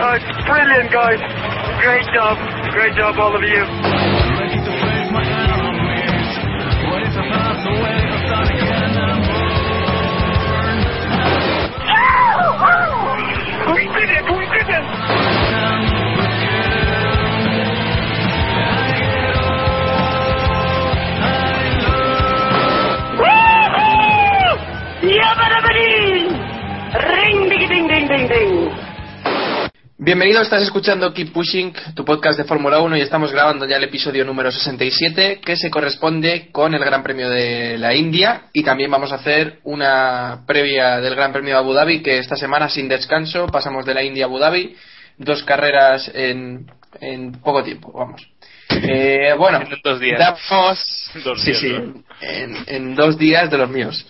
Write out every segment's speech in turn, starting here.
Oh, it's brilliant, guys. Great job. Great job, all of you. We did it! We did it! Bienvenido, estás escuchando Keep Pushing, tu podcast de Fórmula 1 y estamos grabando ya el episodio número 67 que se corresponde con el Gran Premio de la India y también vamos a hacer una previa del Gran Premio de Abu Dhabi que esta semana sin descanso pasamos de la India a Abu Dhabi, dos carreras en, en poco tiempo, vamos. Eh, bueno, En dos días. damos, Dos sí, días, sí, ¿no? en, en dos días de los míos.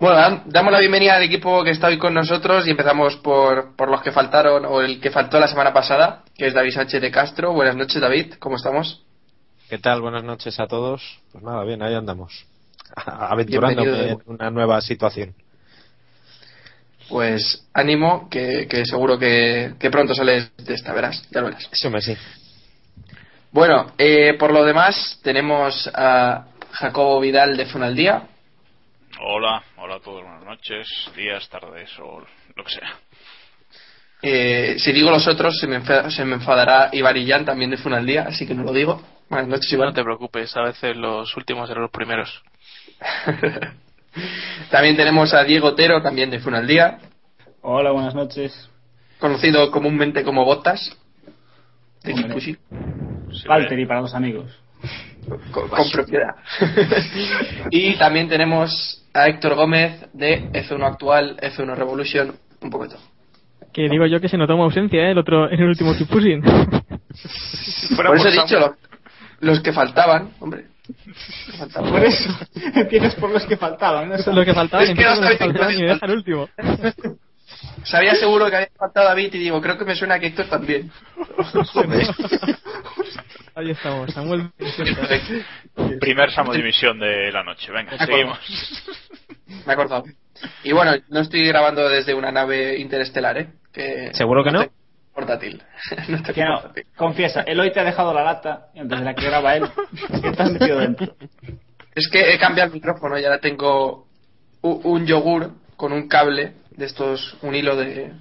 Bueno, dam- damos la bienvenida al equipo que está hoy con nosotros y empezamos por, por los que faltaron o el que faltó la semana pasada, que es David Sánchez de Castro. Buenas noches, David, ¿cómo estamos? ¿Qué tal? Buenas noches a todos. Pues nada, bien, ahí andamos. Aventurándome en una nueva situación. Pues ánimo, que, que seguro que, que pronto sales de esta, verás, ya lo verás. Eso me sí. Bueno, eh, por lo demás, tenemos a Jacobo Vidal de Funaldía. Hola, hola a todos, buenas noches, días, tardes o lo que sea. Eh, si digo los otros, se me, enfa- se me enfadará Ibar Illán también de Funaldía, así que no lo digo. Buenas noches, Iván. No te preocupes, a veces los últimos eran los primeros. también tenemos a Diego Otero, también de Funaldía, Hola, buenas noches. conocido comúnmente como Botas. De Sí, Valtteri para los amigos. con, con propiedad. y también tenemos a Héctor Gómez de F1 Actual, F1 Revolution, un todo. Que digo yo que se notó una ausencia, ¿eh? El otro, en el último Keep Pushing. Por eso he dicho lo- los que faltaban, hombre. Los faltaban. Por eso, empiezas por los que faltaban. ¿no? Eso es lo que faltaba, Es que no los que faltaban y deja el último. Sabía seguro que había faltado David y digo, creo que me suena que Héctor también. Joder. Ahí estamos, Samuel. Primer Samo Dimisión de la noche, venga, seguimos. Me he acordado. Y bueno, no estoy grabando desde una nave interestelar, ¿eh? Que ¿Seguro que no? Portátil. no Que no, portátil. confiesa, Eloy te ha dejado la lata y antes de la que graba él, que te has metido dentro. Es que he cambiado el micrófono y ahora tengo un yogur con un cable de estos, un hilo de,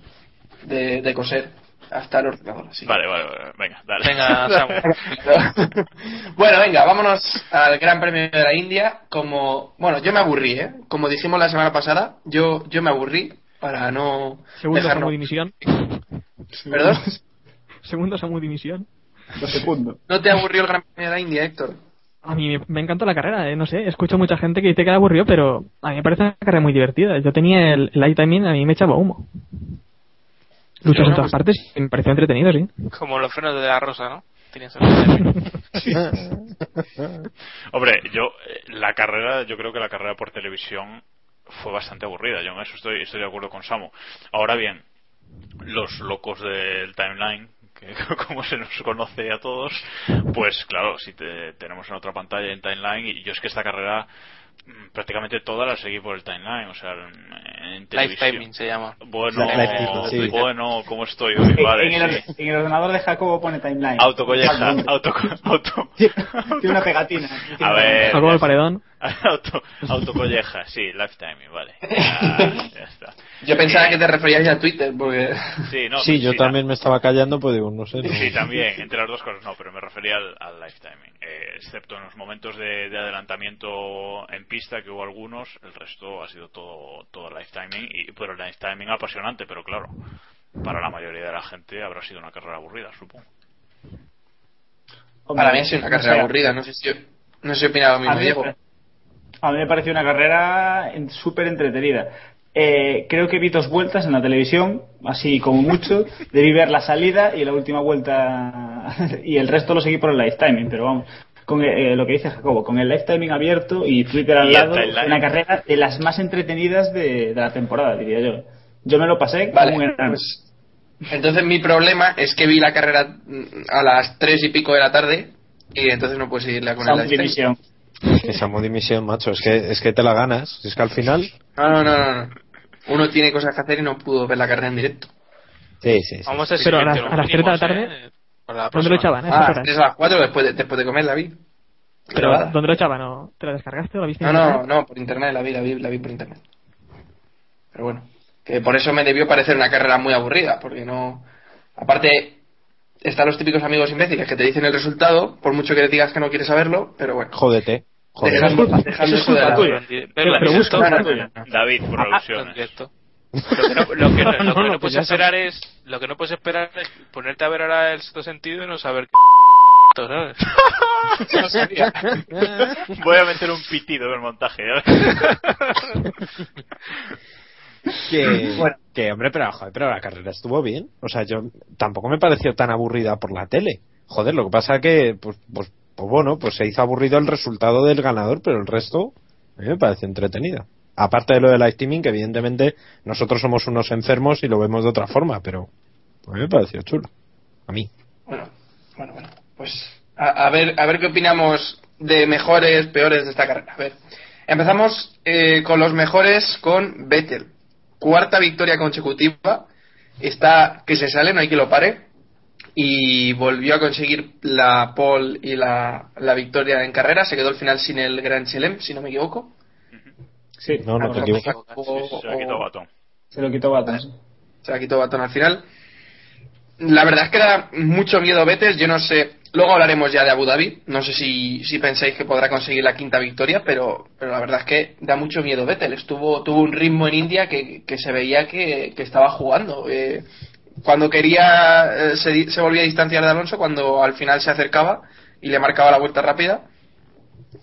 de, de coser hasta el ordenador. Así. Vale, vale, vale, venga, dale. Venga, Samu. bueno, venga, vámonos al Gran Premio de la India. Como, bueno, yo me aburrí, ¿eh? Como dijimos la semana pasada, yo, yo me aburrí para no Segundo dejarnos- Samu dimisión. ¿Perdón? Segundo Samu dimisión. Lo segundo. ¿No te aburrió el Gran Premio de la India, Héctor? A mí me- encantó la carrera, ¿eh? no sé, escucho mucha gente que dice que la aburrió, pero a mí me parece una carrera muy divertida. Yo tenía el light timing, a mí me echaba humo. Luchas en todas partes y me pareció entretenido, sí. Como los frenos de la rosa, ¿no? El Hombre, yo, eh, la carrera, yo creo que la carrera por televisión fue bastante aburrida. Yo en eso estoy, estoy de acuerdo con Samu. Ahora bien, los locos del timeline, que como se nos conoce a todos, pues claro, si te, tenemos en otra pantalla en timeline, y yo es que esta carrera prácticamente toda la seguí por el timeline, o sea, en, televisión. timing se llama. Bueno, sí. bueno, ¿cómo estoy hoy? Vale, en, el, sí. en el ordenador de Jacobo pone timeline. Autocolleja, auto, auto. Tiene una pegatina. A ver. Jacobo el paredón. Auto, autocolleja, sí, life timing, vale. Ya, ya está. Yo pensaba que te referías ya a Twitter, porque... Sí, no, sí, yo sí, también me estaba callando, pues digo, no sé. no. Sí, también, entre las dos cosas no, pero me refería al, al live timing. Eh, excepto en los momentos de, de adelantamiento en pista, que hubo algunos, el resto ha sido todo, todo live timing, y, pero el live timing apasionante, pero claro, para la mayoría de la gente habrá sido una carrera aburrida, supongo. Hombre, Para mí ha sido una o carrera sea, aburrida, no sé si... No sé si opinaba lo A mismo, mí, Diego. a mí me pareció una carrera en- súper entretenida. Eh, creo que vi dos vueltas en la televisión, así como mucho. Debí ver la salida y la última vuelta y el resto lo seguí por el live timing, pero vamos. Con eh, lo que dice Jacobo, con el live timing abierto y Twitter al Y lado, una carrera de las más entretenidas de, de la temporada, diría yo. Yo me lo pasé Vale, como un pues, entonces mi problema es que vi la carrera mm, a las tres y pico de la tarde y entonces no puedo seguirla con Sound el live Division. Esa dimisión, macho, es que, es que te la ganas. Es que al final. No, no, no, no, no. Uno tiene cosas que hacer y no pudo ver la carrera en directo. Sí, sí, sí. Vamos a Pero a las- a las de la tarde, ¿eh? La ¿Dónde lo echaban? a esas Ah, a las cuatro después de, después de comer la vi. Pero. ¿dónde lo echaban? ¿No? ¿Te la descargaste o la viste? No, no, no, por internet la vi, la vi, la vi por internet. Pero bueno, que por eso me debió parecer una carrera muy aburrida, porque no. Aparte, están los típicos amigos imbéciles que te dicen el resultado, por mucho que le digas que no quieres saberlo, pero bueno. Jódete. Jódete. Dejando, dejando eso de culpa tuya. Pero busca es tuya. tuya. David, Ah, producciones. Lo que no, puedes esperar es lo que no puedes esperar es ponerte a ver ahora el sexto sentido y no saber muerto, ¿sabes? Voy a meter un pitido en el montaje. ¿eh? Que, Bueno. que, hombre, pero, joder, pero la carrera estuvo bien. O sea, yo tampoco me pareció tan aburrida por la tele. Joder, lo que pasa que, pues, pues, pues bueno, pues se hizo aburrido el resultado del ganador, pero el resto a mí me pareció entretenida. Aparte de lo del live teaming, que evidentemente nosotros somos unos enfermos y lo vemos de otra forma, pero a mí me pareció chulo. A mí. Bueno, bueno, bueno. Pues a, a ver, a ver qué opinamos de mejores, peores de esta carrera. A ver, empezamos eh, con los mejores con Vettel. Cuarta victoria consecutiva. Está que se sale, no hay que lo pare. Y volvió a conseguir la pole y la, la victoria en carrera. Se quedó al final sin el Grand Chelem, si no me equivoco. Sí, No, no te equivocas. Se ha quitado o- batón. se lo quitó Baton. sí. se la quitó Batón al final. La verdad es que da mucho miedo Vettel. Yo no sé. Luego hablaremos ya de Abu Dhabi. No sé si, si pensáis que podrá conseguir la quinta victoria, pero, pero la verdad es que da mucho miedo Vettel. Estuvo, tuvo un ritmo en India que, que se veía que, que estaba jugando. Eh, cuando quería, eh, se, se volvía a distanciar de Alonso, cuando al final se acercaba y le marcaba la vuelta rápida.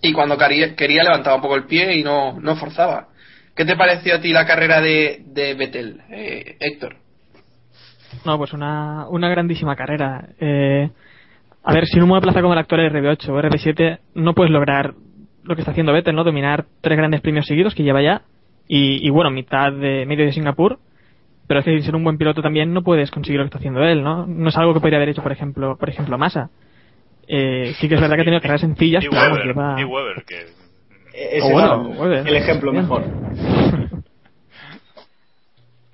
Y cuando quería, levantaba un poco el pie y no, no forzaba. ¿Qué te pareció a ti la carrera de, de Vettel, eh, Héctor? No, pues una, una grandísima carrera. Eh, a ver, sin un monoplaza como el actual RB8 o RB7, no puedes lograr lo que está haciendo Vettel, ¿no? Dominar tres grandes premios seguidos que lleva ya. Y bueno, mitad de medio de Singapur. Pero es que sin ser un buen piloto también no puedes conseguir lo que está haciendo él, ¿no? No es algo que podría haber hecho, por ejemplo, por ejemplo, Massa. Eh, sí que es verdad que ha tenido carreras sencillas, pero Weber, lleva... Weber, que Ese O bueno, era Weber. el ejemplo mejor.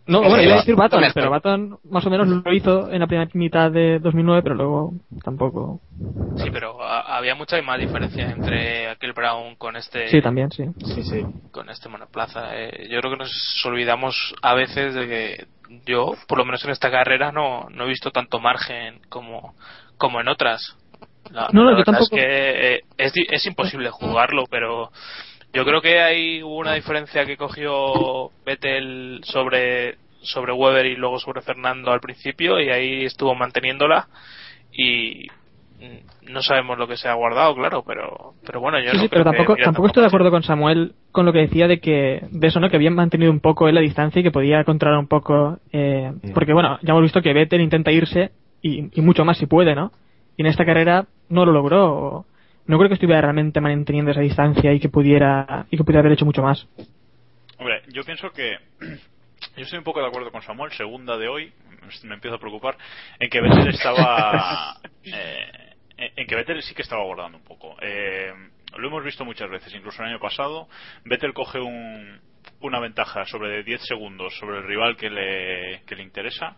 No, Ese bueno, iba a decir Baton, pero Baton más o menos lo hizo en la primera mitad de 2009, pero luego tampoco. Sí, pero a- había mucha más diferencia entre aquel Brown con este Sí, también, sí. Sí, sí. con este monoplaza. Eh, yo creo que nos olvidamos a veces de que yo, por lo menos en esta carrera, no, no he visto tanto margen como, como en otras. La, No, no, la yo verdad tampoco. es que eh, es, di- es imposible jugarlo, pero yo creo que hay hubo una diferencia que cogió Vettel sobre sobre Weber y luego sobre Fernando al principio y ahí estuvo manteniéndola y mm, no sabemos lo que se ha guardado, claro, pero pero bueno, yo Sí, no sí, pero creo tampoco, tampoco estoy de acuerdo con Samuel con lo que decía de que, de eso, ¿no? Que habían mantenido un poco la distancia y que podía controlar un poco, eh, porque bueno, ya hemos visto que Vettel intenta irse y, y mucho más si puede, ¿no? Y en esta carrera no lo logró. No creo que estuviera realmente manteniendo esa distancia y que pudiera, y que pudiera haber hecho mucho más. Hombre, yo pienso que. Yo estoy un poco de acuerdo con Samuel, segunda de hoy, me empiezo a preocupar, en que Vettel estaba. eh, en que Vettel sí que estaba guardando un poco. Eh, lo hemos visto muchas veces, incluso el año pasado. Vettel coge un, una ventaja sobre 10 segundos sobre el rival que le, que le interesa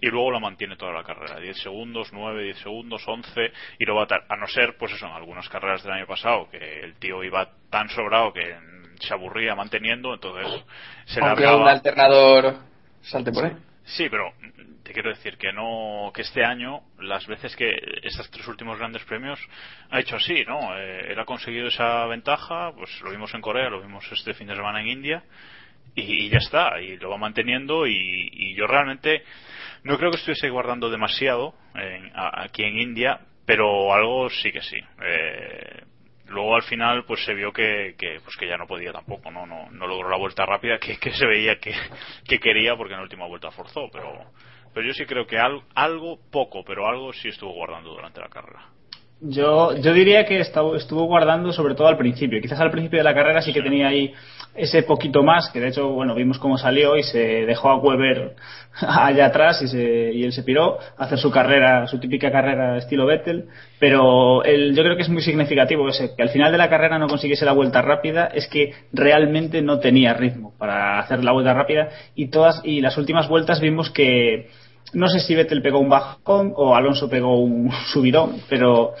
y luego la mantiene toda la carrera. 10 segundos, 9, 10 segundos, 11 y lo va a a no ser, pues eso, en algunas carreras del año pasado, que el tío iba tan sobrado que se aburría manteniendo, entonces se Aunque largaba. un alternador salte por ahí. Sí, pero te quiero decir que no que este año las veces que estos tres últimos grandes premios ha hecho así, ¿no? Eh, él ha conseguido esa ventaja, pues lo vimos en Corea, lo vimos este fin de semana en India y, y ya está, y lo va manteniendo y, y yo realmente no creo que estuviese guardando demasiado en- aquí en India, pero algo sí que sí. Eh, luego al final pues se vio que, que, pues que ya no podía tampoco no no, no logró la vuelta rápida que, se veía que, que quería porque en la última vuelta forzó pero pero yo sí creo que al- algo poco pero algo sí estuvo guardando durante la carrera Yo, yo diría que estuvo, guardando sobre todo al principio. Quizás al principio de la carrera sí que tenía ahí ese poquito más, que de hecho, bueno, vimos cómo salió y se dejó a Weber allá atrás y, se, y él se piró a hacer su carrera, su típica carrera estilo Vettel. Pero el, yo creo que es muy significativo que al final de la carrera no consiguiese la vuelta rápida, es que realmente no tenía ritmo para hacer la vuelta rápida y todas, y las últimas vueltas vimos que, no sé si Vettel pegó un bajón o Alonso pegó un subidón, pero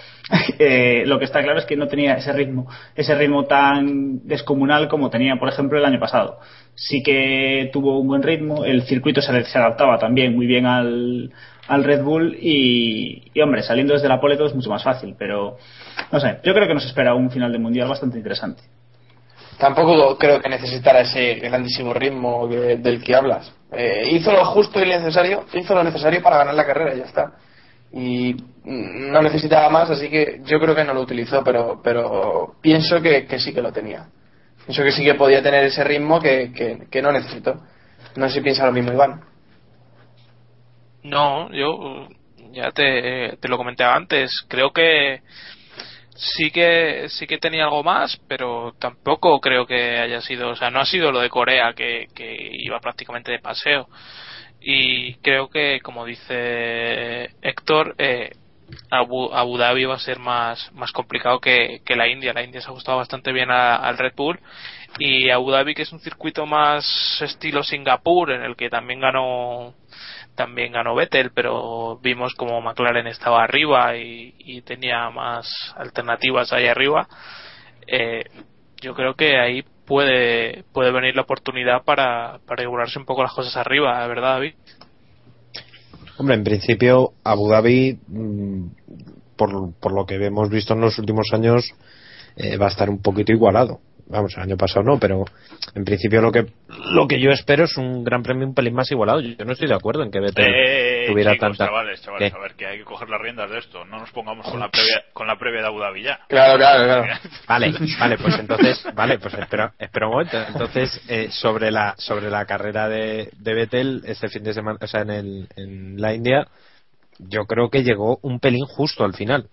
eh, lo que está claro es que no tenía ese ritmo, ese ritmo tan descomunal como tenía, por ejemplo, el año pasado. Sí que tuvo un buen ritmo, el circuito se, adaptaba también muy bien al, Red Bull y, hombre, saliendo desde la pole todo es mucho más fácil, pero no sé, yo creo que nos espera un final de mundial bastante interesante. Tampoco creo que necesitara ese grandísimo ritmo del que hablas. Eh, hizo lo justo y necesario, hizo lo necesario para ganar la carrera y ya está. Y no necesitaba más, así que yo creo que no lo utilizó, pero, pero pienso que, sí que lo tenía. Pienso que sí que podía tener ese ritmo que, que, no necesitó. No sé si piensa lo mismo Iván. No, yo ya te, te lo comenté antes. Creo que sí que sí que tenía algo más, pero tampoco creo que haya sido, o sea, no ha sido lo de Corea que, que iba prácticamente de paseo. Y creo que, como dice Héctor, eh, Abu, Abu Dhabi va a ser más, más complicado que, que la India. La India se ha ajustado bastante bien a- al Red Bull y Abu Dhabi que es un circuito más estilo Singapur en el que también ganó también ganó Vettel pero vimos como McLaren estaba arriba y, tenía más alternativas ahí arriba eh, yo creo que ahí puede puede venir la oportunidad para, para regularse un poco las cosas arriba ¿verdad David? Hombre, en principio, Abu Dhabi, mm, por, por lo que hemos visto en los últimos años, eh, va a estar un poquito igualado. Vamos, el año pasado no, pero en principio lo que lo que yo espero es un gran premio un pelín más igualado. Yo no estoy de acuerdo en que Vettel Eh, tuviera chicos, tanta. chavales, chavales, ¿Qué? a ver, que hay que coger las riendas de esto. No nos pongamos con la previa, con la previa de Abu Dhabi ya. Claro, claro, claro. Vale, vale, pues entonces, vale, pues espera, espera un momento. Entonces, eh, sobre la sobre la carrera de, de Vettel este fin de semana, o sea, en, el, en la India, yo creo que llegó un pelín justo al final,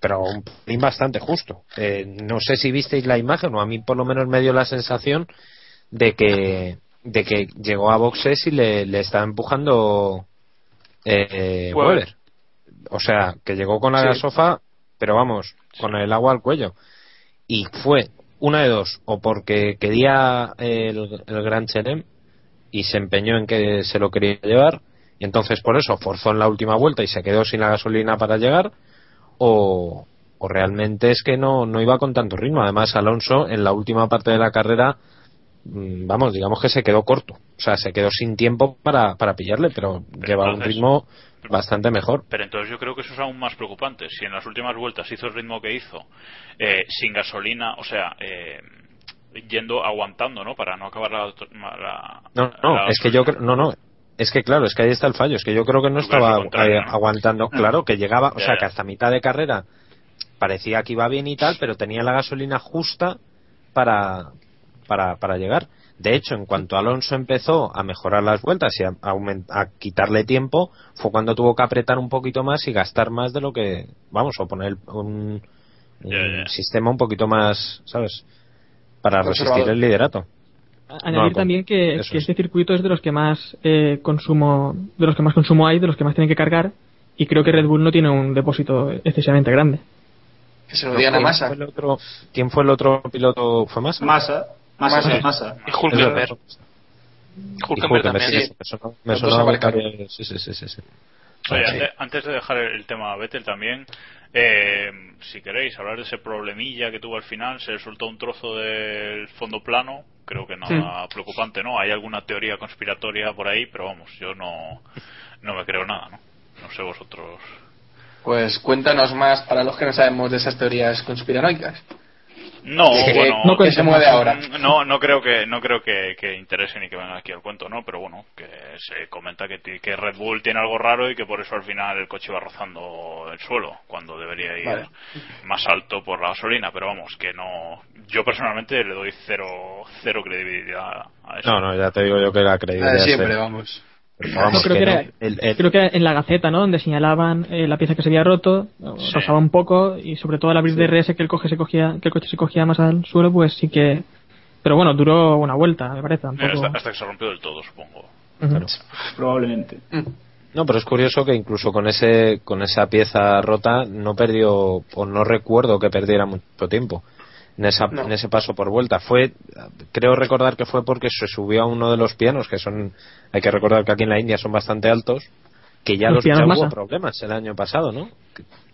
pero un pelín bastante justo. Eh, no sé si visteis la imagen o a mí por lo menos me dio la sensación de que de que llegó a boxes y le, le estaba empujando eh, Weber. Weber. O sea, que llegó con la Sí. sofá, pero vamos, con el agua al cuello. Y fue una de dos, o porque quería el, el Gran Chelem y se empeñó en que se lo quería llevar, y entonces por eso forzó en la última vuelta y se quedó sin la gasolina para llegar, o, o realmente es que no, no iba con tanto ritmo. Además, Alonso en la última parte de la carrera, mm, vamos, digamos que se quedó corto, o sea, se quedó sin tiempo para, para pillarle, pero, lleva un ritmo bastante mejor. Pero entonces yo creo que eso es aún más preocupante. Si en las últimas vueltas hizo el ritmo que hizo, eh, sin gasolina, o sea, eh, yendo, aguantando, ¿no? Para no acabar la. la- No, no, la- es que yo creo, no, no, es que claro, es que ahí está el fallo, es que yo creo que no estaba eh, ¿no? aguantando, claro, que llegaba, o Ya, sea, que hasta mitad de carrera parecía que iba bien y tal, pero tenía la gasolina justa para, para, para llegar. De hecho, en cuanto Alonso empezó a mejorar las vueltas y a, a quitarle tiempo, fue cuando tuvo que apretar un poquito más y gastar más de lo que, vamos, o poner un, sistema un poquito más, ¿sabes? Para resistir el liderato. Añadir No, también que, eso que es. este circuito es de los que más eh, consumo de los que más consumo hay, de los que más tienen que cargar y creo que Red Bull no tiene un depósito excesivamente grande. Que se lo digan a ¿Quién Massa. fue el otro, ¿Quién fue el otro piloto? ¿Fue Massa? Massa, Massa, Massa. y Hulkenberg. Hulkenberg también sí, sí. Me sonó, me sonó sí, sí, sí, sí, sí. Oye, Sí. ante- antes de dejar el tema a Vettel también, Eh, si queréis hablar de ese problemilla que tuvo al final, se le soltó un trozo del fondo plano, creo que nada preocupante, ¿no? Hay alguna teoría conspiratoria por ahí, pero vamos, yo no, no me creo nada, ¿no? No sé vosotros. Pues cuéntanos más para los que no sabemos de esas teorías conspiranoicas. No, Que- bueno, no que se mueve ahora. No, no creo que no creo que, que interese ni que venga aquí al cuento, ¿no? Pero bueno, que se comenta que, que Red Bull tiene algo raro y que por eso al final el coche va rozando el suelo cuando debería ir Vale. más alto por la gasolina. Pero vamos, que no. Yo personalmente le doy cero cero credibilidad a eso. No, no, ya te digo yo que la credibilidad es siempre, cero. vamos. Vamos, creo que no. era- El- el- Creo que en la Gaceta, ¿no? Donde señalaban eh, la pieza que se había roto, Sí. rozaba un poco y sobre todo al abrir DRS que el coche se cogía, que el coche se cogía más al suelo, pues sí que. Pero bueno, duró una vuelta, me parece. Tampoco... hasta, hasta que se rompió del todo, supongo. Ujú. Probablemente. No, pero es curioso que incluso con ese con esa pieza rota no perdió o no recuerdo que perdiera mucho tiempo en esa No. en ese paso por vuelta. Fue creo recordar que fue porque se subió a uno de los pianos que son hay que recordar que aquí en la India son bastante altos que ya Los los pianos ya hubo problemas el año pasado, ¿no?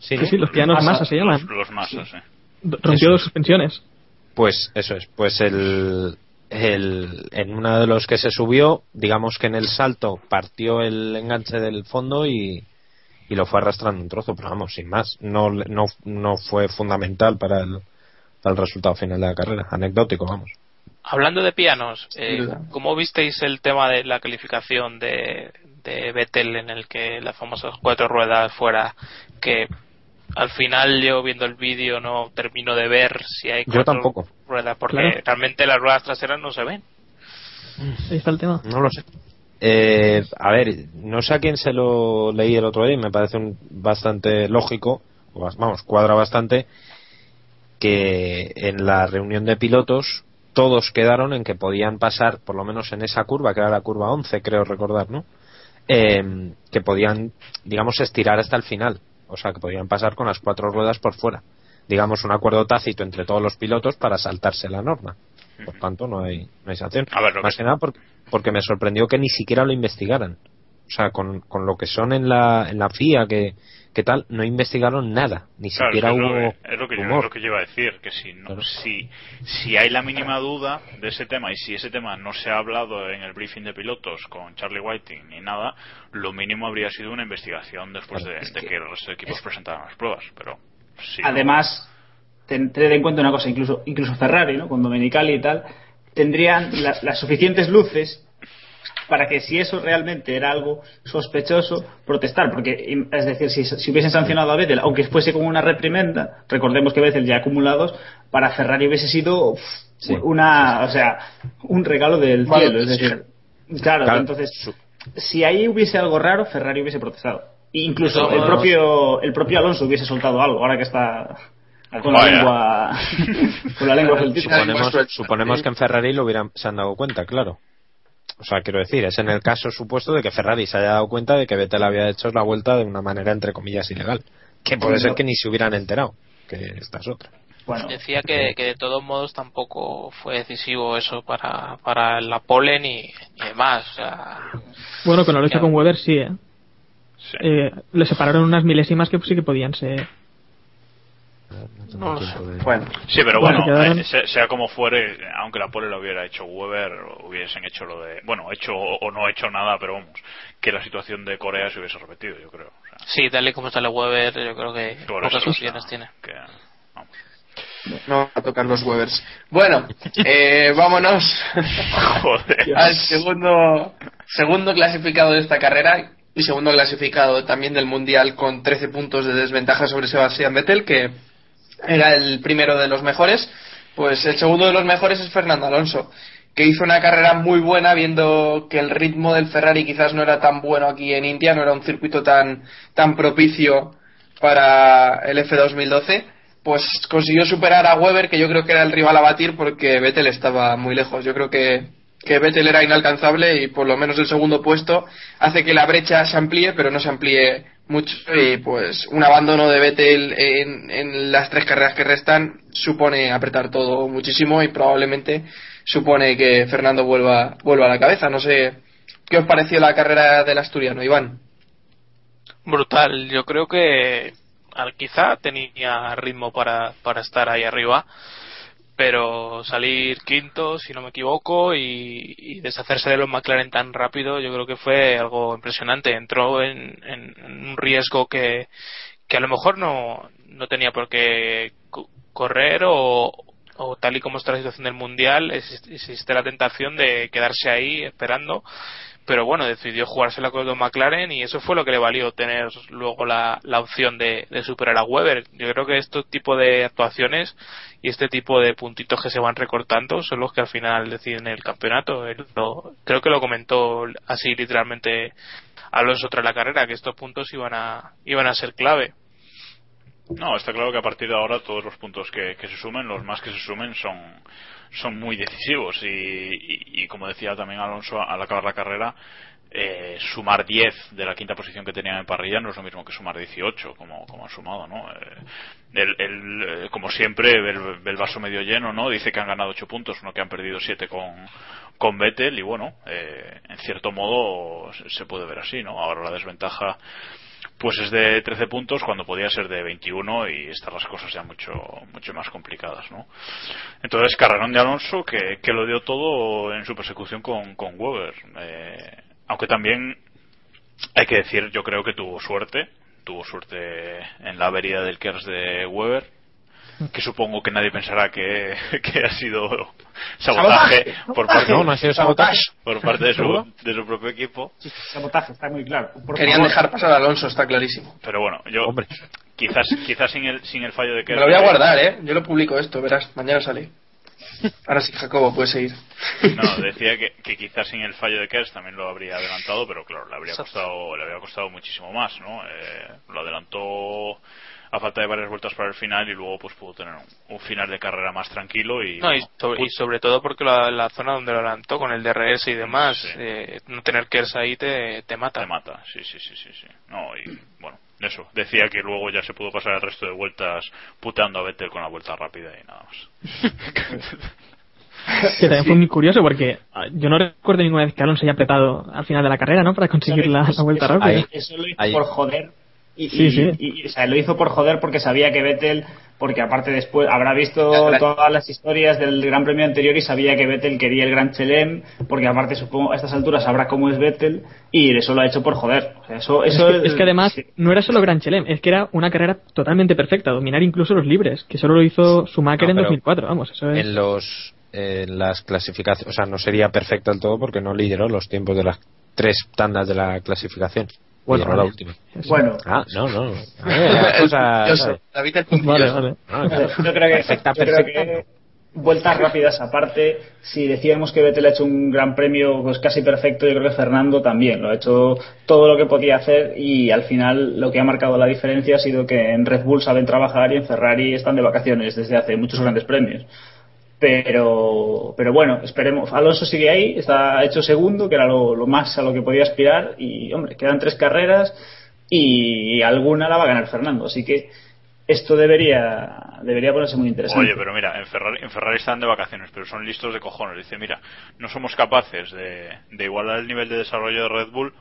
Sí, Sí, los pianos Masa. masa se llaman. Los, los masas, eh. Rompió dos es. suspensiones. Pues eso es, pues el, el, en uno de los que se subió, digamos que en el salto partió el enganche del fondo y, y lo fue arrastrando un trozo, pero vamos, sin más, no, le- no, no fue fundamental para el, para el resultado final de la carrera, anecdótico, vamos. Hablando de pianos, eh. ¿cómo visteis el tema de la calificación de, de Vettel en el que las famosas cuatro ruedas fuera que al final yo viendo el vídeo no termino de ver si hay Yo cuatro tampoco. ruedas porque Claro. realmente las ruedas traseras no se ven. Ahí está el tema. No lo sé. Eh, a ver, no sé a quién se lo leí el otro día y me parece un, bastante lógico, vamos, cuadra bastante, que en la reunión de pilotos todos quedaron en que podían pasar, por lo menos en esa curva, que era la curva 11, creo recordar, ¿no? Eh, que podían, digamos, estirar hasta el final. O sea, que podían pasar con las cuatro ruedas por fuera. Digamos, un acuerdo tácito entre todos los pilotos para saltarse la norma. Por tanto, no hay, no hay sanción. A ver, Más que- que nada porque, porque me sorprendió que ni siquiera lo investigaran. O sea, con, con lo que son en la, en la FIA, que, que tal, no investigaron nada. Ni Claro, siquiera es, lo, hubo que- es lo que yo, es lo que yo iba a decir, que si, no, Claro. si, si hay la mínima duda de ese tema y si ese tema no se ha hablado en el briefing de pilotos con Charlie Whiting ni nada, lo mínimo habría sido una investigación después Claro, de, de que- que los equipos presentaran las pruebas. Pero sí, Además, ten- tened en cuenta una cosa, incluso, incluso Ferrari, ¿no? con Domenicali y tal, tendrían la- las suficientes luces para que si eso realmente era algo sospechoso, protestar. Porque, es decir, si, si hubiesen sancionado a Vettel, aunque fuese con una reprimenda, recordemos que Vettel ya acumulados, para Ferrari hubiese sido uf, Sí. una, o sea, un regalo del Vale, cielo. Es decir, claro, Claro, entonces, si ahí hubiese algo raro, Ferrari hubiese protestado. E incluso No, el propio el propio Alonso hubiese soltado algo, ahora que está con la lengua con la lengua suponemos, suponemos que en Ferrari lo hubieran, se han dado cuenta, claro. O sea, quiero decir, es en el caso supuesto de que Ferrari se haya dado cuenta de que Vettel había hecho la vuelta de una manera entre comillas ilegal. Que puede ser que ni se hubieran enterado. Que esta es otra. Bueno, Decía que, que de todos modos tampoco fue decisivo eso para, para la pole ni, ni demás. O sea, Bueno, con la lucha con Weber sí, ¿eh? sí. Eh, Le separaron unas milésimas que sí que podían ser. No lo sé. Bueno, Sí, pero Bueno, bueno, quedaron- eh, sea, sea como fuere, aunque la pole lo hubiera hecho Weber, hubiesen hecho lo de. Bueno, hecho o no hecho nada, pero vamos, que la situación de Corea se hubiese repetido, yo creo. O sea, Sí, tal y como sale Weber, yo creo que por pocas eso, o opciones sea, tiene. que, vamos. no va a tocar los Webers. Bueno, eh, vámonos Joder. al segundo, segundo clasificado de esta carrera y segundo clasificado también del Mundial con 13 puntos de desventaja sobre Sebastián Vettel, que era el primero de los mejores. Pues el segundo de los mejores es Fernando Alonso, que hizo una carrera muy buena viendo que el ritmo del Ferrari quizás no era tan bueno aquí en India, no era un circuito tan, tan propicio para el F2012 pues consiguió superar a Weber, que yo creo que era el rival a batir porque Vettel estaba muy lejos. Yo creo que, que Vettel era inalcanzable y por lo menos el segundo puesto hace que la brecha se amplíe, pero no se amplíe mucho. Y pues un abandono de Vettel en, las tres carreras que restan supone apretar todo muchísimo y probablemente supone que Fernando vuelva, vuelva a la cabeza. No sé qué os pareció la carrera del asturiano, Iván. Brutal, yo creo que quizá tenía ritmo para, para estar ahí arriba, pero salir quinto, si no me equivoco, y, deshacerse de los McLaren tan rápido, yo creo que fue algo impresionante. Entró en, en- un riesgo que, que a lo mejor no, no tenía por qué co- correr o, o tal y como está la situación del mundial, existe la tentación de quedarse ahí esperando pero bueno, decidió jugársela con McLaren y eso fue lo que le valió tener luego la, la opción de, de superar a Weber. Yo creo que este tipo de actuaciones y este tipo de puntitos que se van recortando son los que al final deciden el campeonato. Lo- creo que lo comentó así literalmente Alonso tras la carrera, que estos puntos iban a, iban a ser clave. No, está claro que a partir de ahora todos los puntos que, que se sumen, los más que se sumen, son, son muy decisivos. Y, y- como decía también Alonso al acabar la carrera, eh, sumar 10 de la quinta posición que tenían en parrilla no es lo mismo que sumar 18, como, como han sumado, ¿no? Eh, el- el, eh, como siempre, el, el vaso medio lleno, ¿no? Dice que han ganado 8 puntos, no que han perdido 7 con, con Vettel, y bueno, eh, en cierto modo se puede ver así, ¿no? Ahora la desventaja pues es de 13 puntos cuando podía ser de 21 y están las cosas ya mucho mucho más complicadas ¿no? entonces carrerón de Alonso que, que lo dio todo en su persecución con, con Weber Eh, aunque también hay que decir yo creo que tuvo suerte tuvo suerte en la avería del Kers de Weber que supongo que nadie pensará que, que ha sido sabotaje, Sabotaje, por parte No, no ha sido sabotaje. por parte de su, de su propio equipo Sí, sabotaje, está muy claro. Por Querían favor. dejar pasar a Alonso, está clarísimo. pero bueno yo Hombre. quizás quizás sin el sin el fallo de Me Kers lo voy a guardar, ¿eh? Yo lo publico esto, verás. Mañana sale. Ahora sí, Jacobo, puedes seguir. No, decía que, que quizás sin el fallo de Kers también lo habría adelantado, pero claro, le habría costado, le habría costado muchísimo más, ¿no? Eh, lo adelantó a falta de varias vueltas para el final y luego pues pudo tener un, un final de carrera más tranquilo y, No, y, bueno, sobre, y pu- sobre todo porque la, la zona donde lo adelantó con el DRS y demás, Sí. eh, no tener Kers ahí te, te mata. te mata, sí, sí, sí, sí, sí. No, y bueno, eso, decía que luego ya se pudo pasar el resto de vueltas puteando a Vettel con la vuelta rápida y nada más. Que también fue muy curioso porque ah, yo no recuerdo ninguna vez que Alonso haya apretado al final de la carrera, ¿no? Para conseguir la, la vuelta eso, rápida. Ahí- Eso lo hizo por joder. Y, Sí, y- sí. y- o sea, lo hizo por joder porque sabía que Vettel, porque aparte después habrá visto todas las historias del Gran Premio anterior y sabía que Vettel quería el Gran Chelem, porque aparte supongo a estas alturas sabrá cómo es Vettel y eso lo ha hecho por joder. O sea, eso, Es eso que, es que además sí. no era solo Gran Chelem, es que era una carrera totalmente perfecta, dominar incluso los libres, que solo lo hizo Schumacher No, en pero 2004, vamos, eso es... en los en las clasificaciones, o sea, no sería perfecto del todo porque no lideró los tiempos de las tres tandas de la clasificación. Bueno, Lideró la última. Bueno, Ah, no, no. Eh, las cosas, Yo sé, David el Vale, vale. Ah, claro. yo creo que, Perfecta, yo creo que vueltas rápidas aparte, si decíamos que Vettel ha hecho un gran premio pues casi perfecto, yo creo que Fernando también lo ha hecho todo lo que podía hacer y al final lo que ha marcado la diferencia ha sido que en Red Bull saben trabajar y en Ferrari están de vacaciones desde hace muchos grandes premios. Pero, pero bueno, esperemos. Alonso sigue ahí, está hecho segundo, que era lo, más a lo que podía aspirar. Y hombre, quedan tres carreras y alguna la va a ganar Fernando. Así que esto debería, debería ponerse muy interesante. Oye, pero mira, en Ferrari, en Ferrari están de vacaciones, pero son listos de cojones. Dice, mira, no somos capaces de igualar el nivel de desarrollo de Red Bull.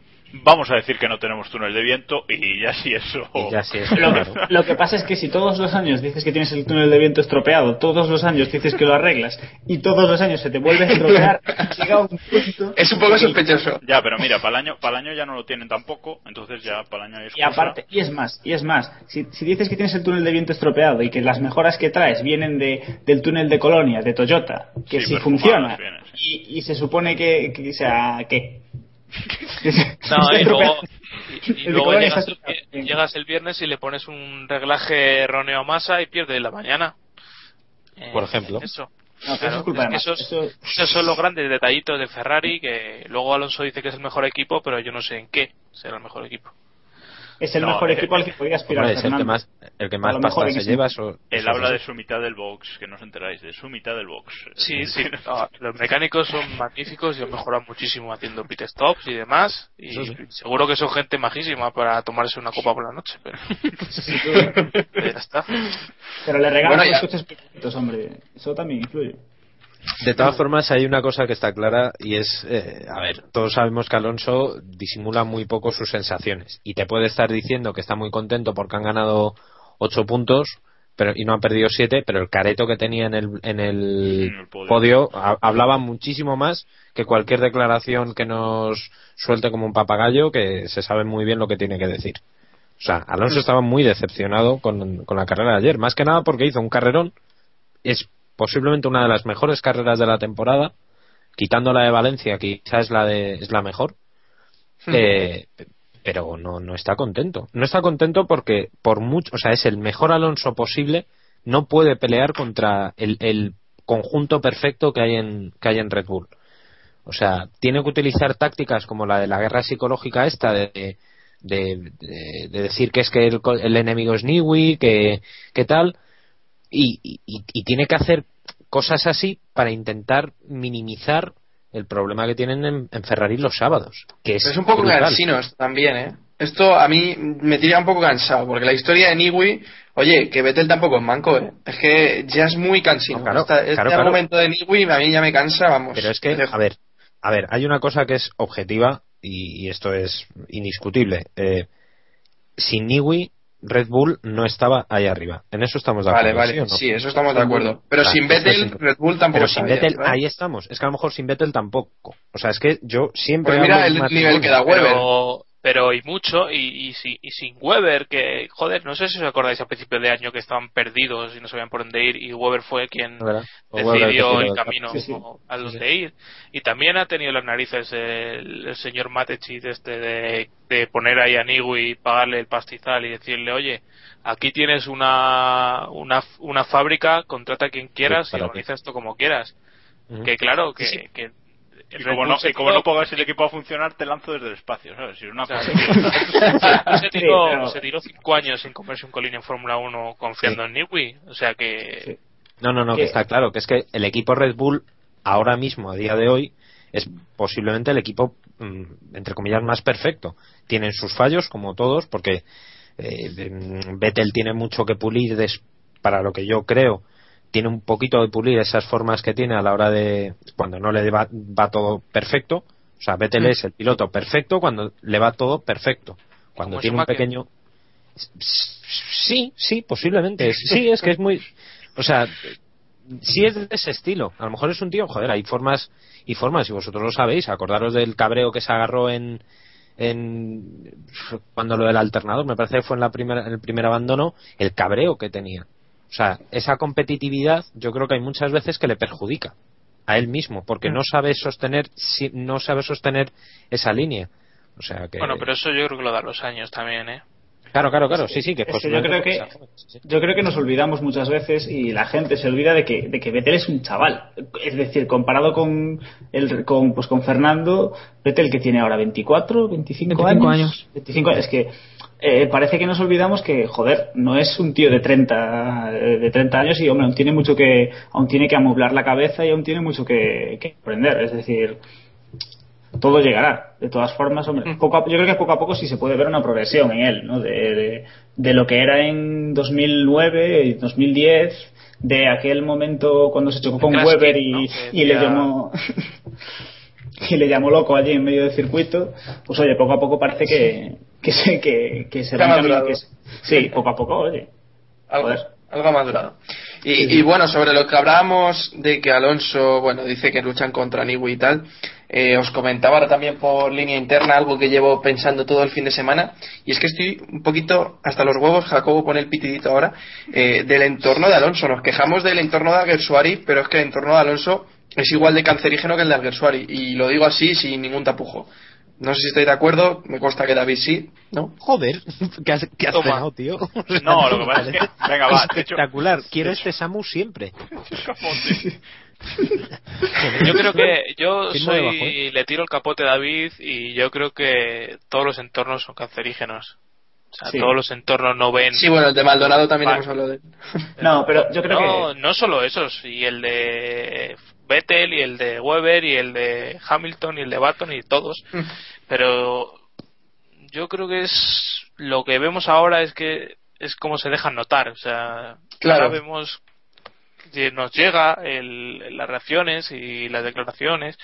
Vamos a decir que no tenemos túnel de viento y ya si eso. Y ya sí es Lo que, claro. lo que pasa es que si todos los años dices que tienes el túnel de viento estropeado, todos los años dices que lo arreglas y todos los años se te vuelve a estropear, llega un punto. Es un poco sospechoso. Ya, pero mira, para el año, para el año ya no lo tienen tampoco, entonces ya para el año hay Y excusa. aparte, y es más, y es más, si, si dices que tienes el túnel de viento estropeado y que las mejoras que traes vienen de, del túnel de Colonia, de Toyota, que Sí, si funciona, y, y se supone que, que o sea, ¿qué? No, y luego, y, luego llegas, el, estropeado. llegas el viernes y le pones un reglaje erróneo a masa y pierdes la mañana. Eh, Por ejemplo. Eso. No, pero Claro, eso es culpa es de que Massa. esos, Eso- esos son los grandes detallitos de Ferrari que luego Alonso dice que es el mejor equipo, pero yo no sé en qué será el mejor equipo. Es el No, mejor equipo al que podía aspirar Hombre, es el que más, el que A más pasta se lleva. Eso, Él habla sí. de su mitad del box, que no os enteráis, de su mitad del box. Sí, sí. No, los mecánicos son magníficos y han mejorado muchísimo haciendo pit stops y demás. Y sí. seguro que son gente majísima para tomarse una copa por la noche. Pero, pero ya está. Pero le regalan Bueno, los coches pequeñitos, hombre. Eso también influye. De todas formas, hay una cosa que está clara y es, eh, a ver, todos sabemos que Alonso disimula muy poco sus sensaciones y te puede estar diciendo que está muy contento porque han ganado ocho puntos pero y no han perdido siete, pero el careto que tenía en el, en el, En el podio. podio ha- hablaba muchísimo más que cualquier declaración que nos suelte como un papagayo, que se sabe muy bien lo que tiene que decir. O sea, Alonso estaba muy decepcionado con, con la carrera de ayer, más que nada porque hizo un carrerón, es posiblemente una de las mejores carreras de la temporada, quitando la de Valencia, que quizás es la, de, es la mejor, eh, pero no, no está contento. No está contento porque, por mucho, o sea, es el mejor Alonso posible, no puede pelear contra el, el conjunto perfecto que hay, en, que hay en Red Bull. O sea, tiene que utilizar tácticas como la de la guerra psicológica esta de, de, de- de decir que es que el, el enemigo es Niwi, que, que tal, y, y- y tiene que hacer cosas así para intentar minimizar el problema que tienen en, en Ferrari los sábados. Que es, Pero es un poco brutal. cansino esto también, ¿eh? Esto a mí me tira un poco cansado, porque la historia de Niwi, oye, que Vettel tampoco es manco, ¿eh? Es que ya es muy cansino. No, claro, Esta- este claro, claro. argumento de Niwi a mí ya me cansa, vamos. Pero es que, a ver, a ver, hay una cosa que es objetiva y, y esto es indiscutible. Eh, sin Niwi, Red Bull no estaba ahí arriba. En eso estamos de Vale, acuerdo. vale, ¿sí o no? sí, eso estamos de acuerdo. Pero Vale, sin Vettel. Red Bull tampoco Pero sin ahí Vettel, ahí estamos. Es que a lo mejor sin Vettel tampoco. O sea, es que yo siempre. Pues mira el nivel que da. Weber. pero pero y mucho y, y, y sin Weber que joder no sé si os acordáis a principio de año que estaban perdidos y no sabían por dónde ir y Weber fue quien decidió el camino. Sí, sí. a dónde ir. Y también ha tenido las narices el, el señor Matechit este de, de poner ahí a Niwi y pagarle el pastizal y decirle oye aquí tienes una una, una fábrica contrata a quien quieras y organiza esto como quieras que claro que, que Y como, no, y como no pongas el equipo a funcionar, te lanzo desde el espacio, ¿sabes? Si una Claro. cosa- se, tiró, Sí, pero- se tiró cinco años sin comerse un colín en Fórmula 1 confiando en Niwi. O sea que. No, no, no, que Que- está claro, que es que el equipo Red Bull, ahora mismo, a día de hoy, es posiblemente el equipo, mm, entre comillas, más perfecto. Tienen sus fallos, como todos, porque eh, mm, Vettel tiene mucho que pulir des- para lo que yo creo. Tiene un poquito de pulir esas formas que tiene a la hora de. cuando no le va, va todo perfecto. O sea, Vettel Mm. es el piloto perfecto cuando le va todo perfecto. Cuando tiene un pequeño. Sí, sí, posiblemente. Sí, es que es muy. O sea, sí es de ese estilo. A lo mejor es un tío, joder, hay formas y formas, y vosotros lo sabéis. Acordaros del cabreo que se agarró en. en cuando lo del alternador, me parece que fue en, la primera, en el primer abandono, el cabreo que tenía. O sea, esa competitividad yo creo que hay muchas veces que le perjudica a él mismo, porque no sabe sostener, si- no sabe sostener esa línea. O sea que. Bueno, pero eso yo creo que lo da los años también, ¿eh? Claro, claro, claro, sí, sí, que Es que yo creo que-. Yo creo que nos olvidamos muchas veces y la gente se olvida de que, de que Vettel es un chaval. Es decir, comparado con, el, con, pues con Fernando, Vettel que tiene ahora 24, 25, 25 años. años. 25 años. Es que eh, parece que nos olvidamos que, joder, no es un tío de 30, eh, de 30 años y, hombre, aún tiene mucho que, aún tiene que amoblar la cabeza y aún tiene mucho que, que aprender. Es decir, todo llegará. De todas formas, hombre, poco a- yo creo que poco a poco sí se puede ver una progresión en él, ¿no? De, de, de lo que era en 2009 y 2010, de aquel momento cuando se chocó con Weber y, y le llamó y le llamó loco allí en medio del circuito, pues oye, poco a poco parece que, que se, que, que se va que se- Sí, poco a poco, oye. Algo, Joder. algo ha madurado. Y, y bueno, sobre lo que hablábamos de que Alonso, bueno, dice que luchan contra Niwi y tal, eh, os comentaba ahora también por línea interna algo que llevo pensando todo el fin de semana, y es que estoy un poquito hasta los huevos, Jacobo pone el pitidito ahora, eh, del entorno de Alonso. Nos quejamos del entorno de Alguersuari, pero es que el entorno de Alonso es igual de cancerígeno que el de Alguersuari, y lo digo así sin ningún tapujo. No sé si estoy de acuerdo, me consta que David sí, ¿no? Joder, ¿qué has, qué has cenado, tío? No, lo que pasa es que- venga, va, hecho- Espectacular, quiero este Samu siempre. Yo creo que yo debajo, soy le tiro el capote a David y yo creo que todos los entornos son cancerígenos. O sea, Sí. todos los entornos no ven. Sí, bueno, el de Maldonado también Vale. hemos hablado de él. No, pero yo creo no, que... no solo esos, y el de Vettel, y el de Weber, y el de Hamilton, y el de Baton, y todos. Pero yo creo que es lo que vemos ahora es que es como se dejan notar. O sea, Claro. ahora vemos que nos llega el- las reacciones y las declaraciones.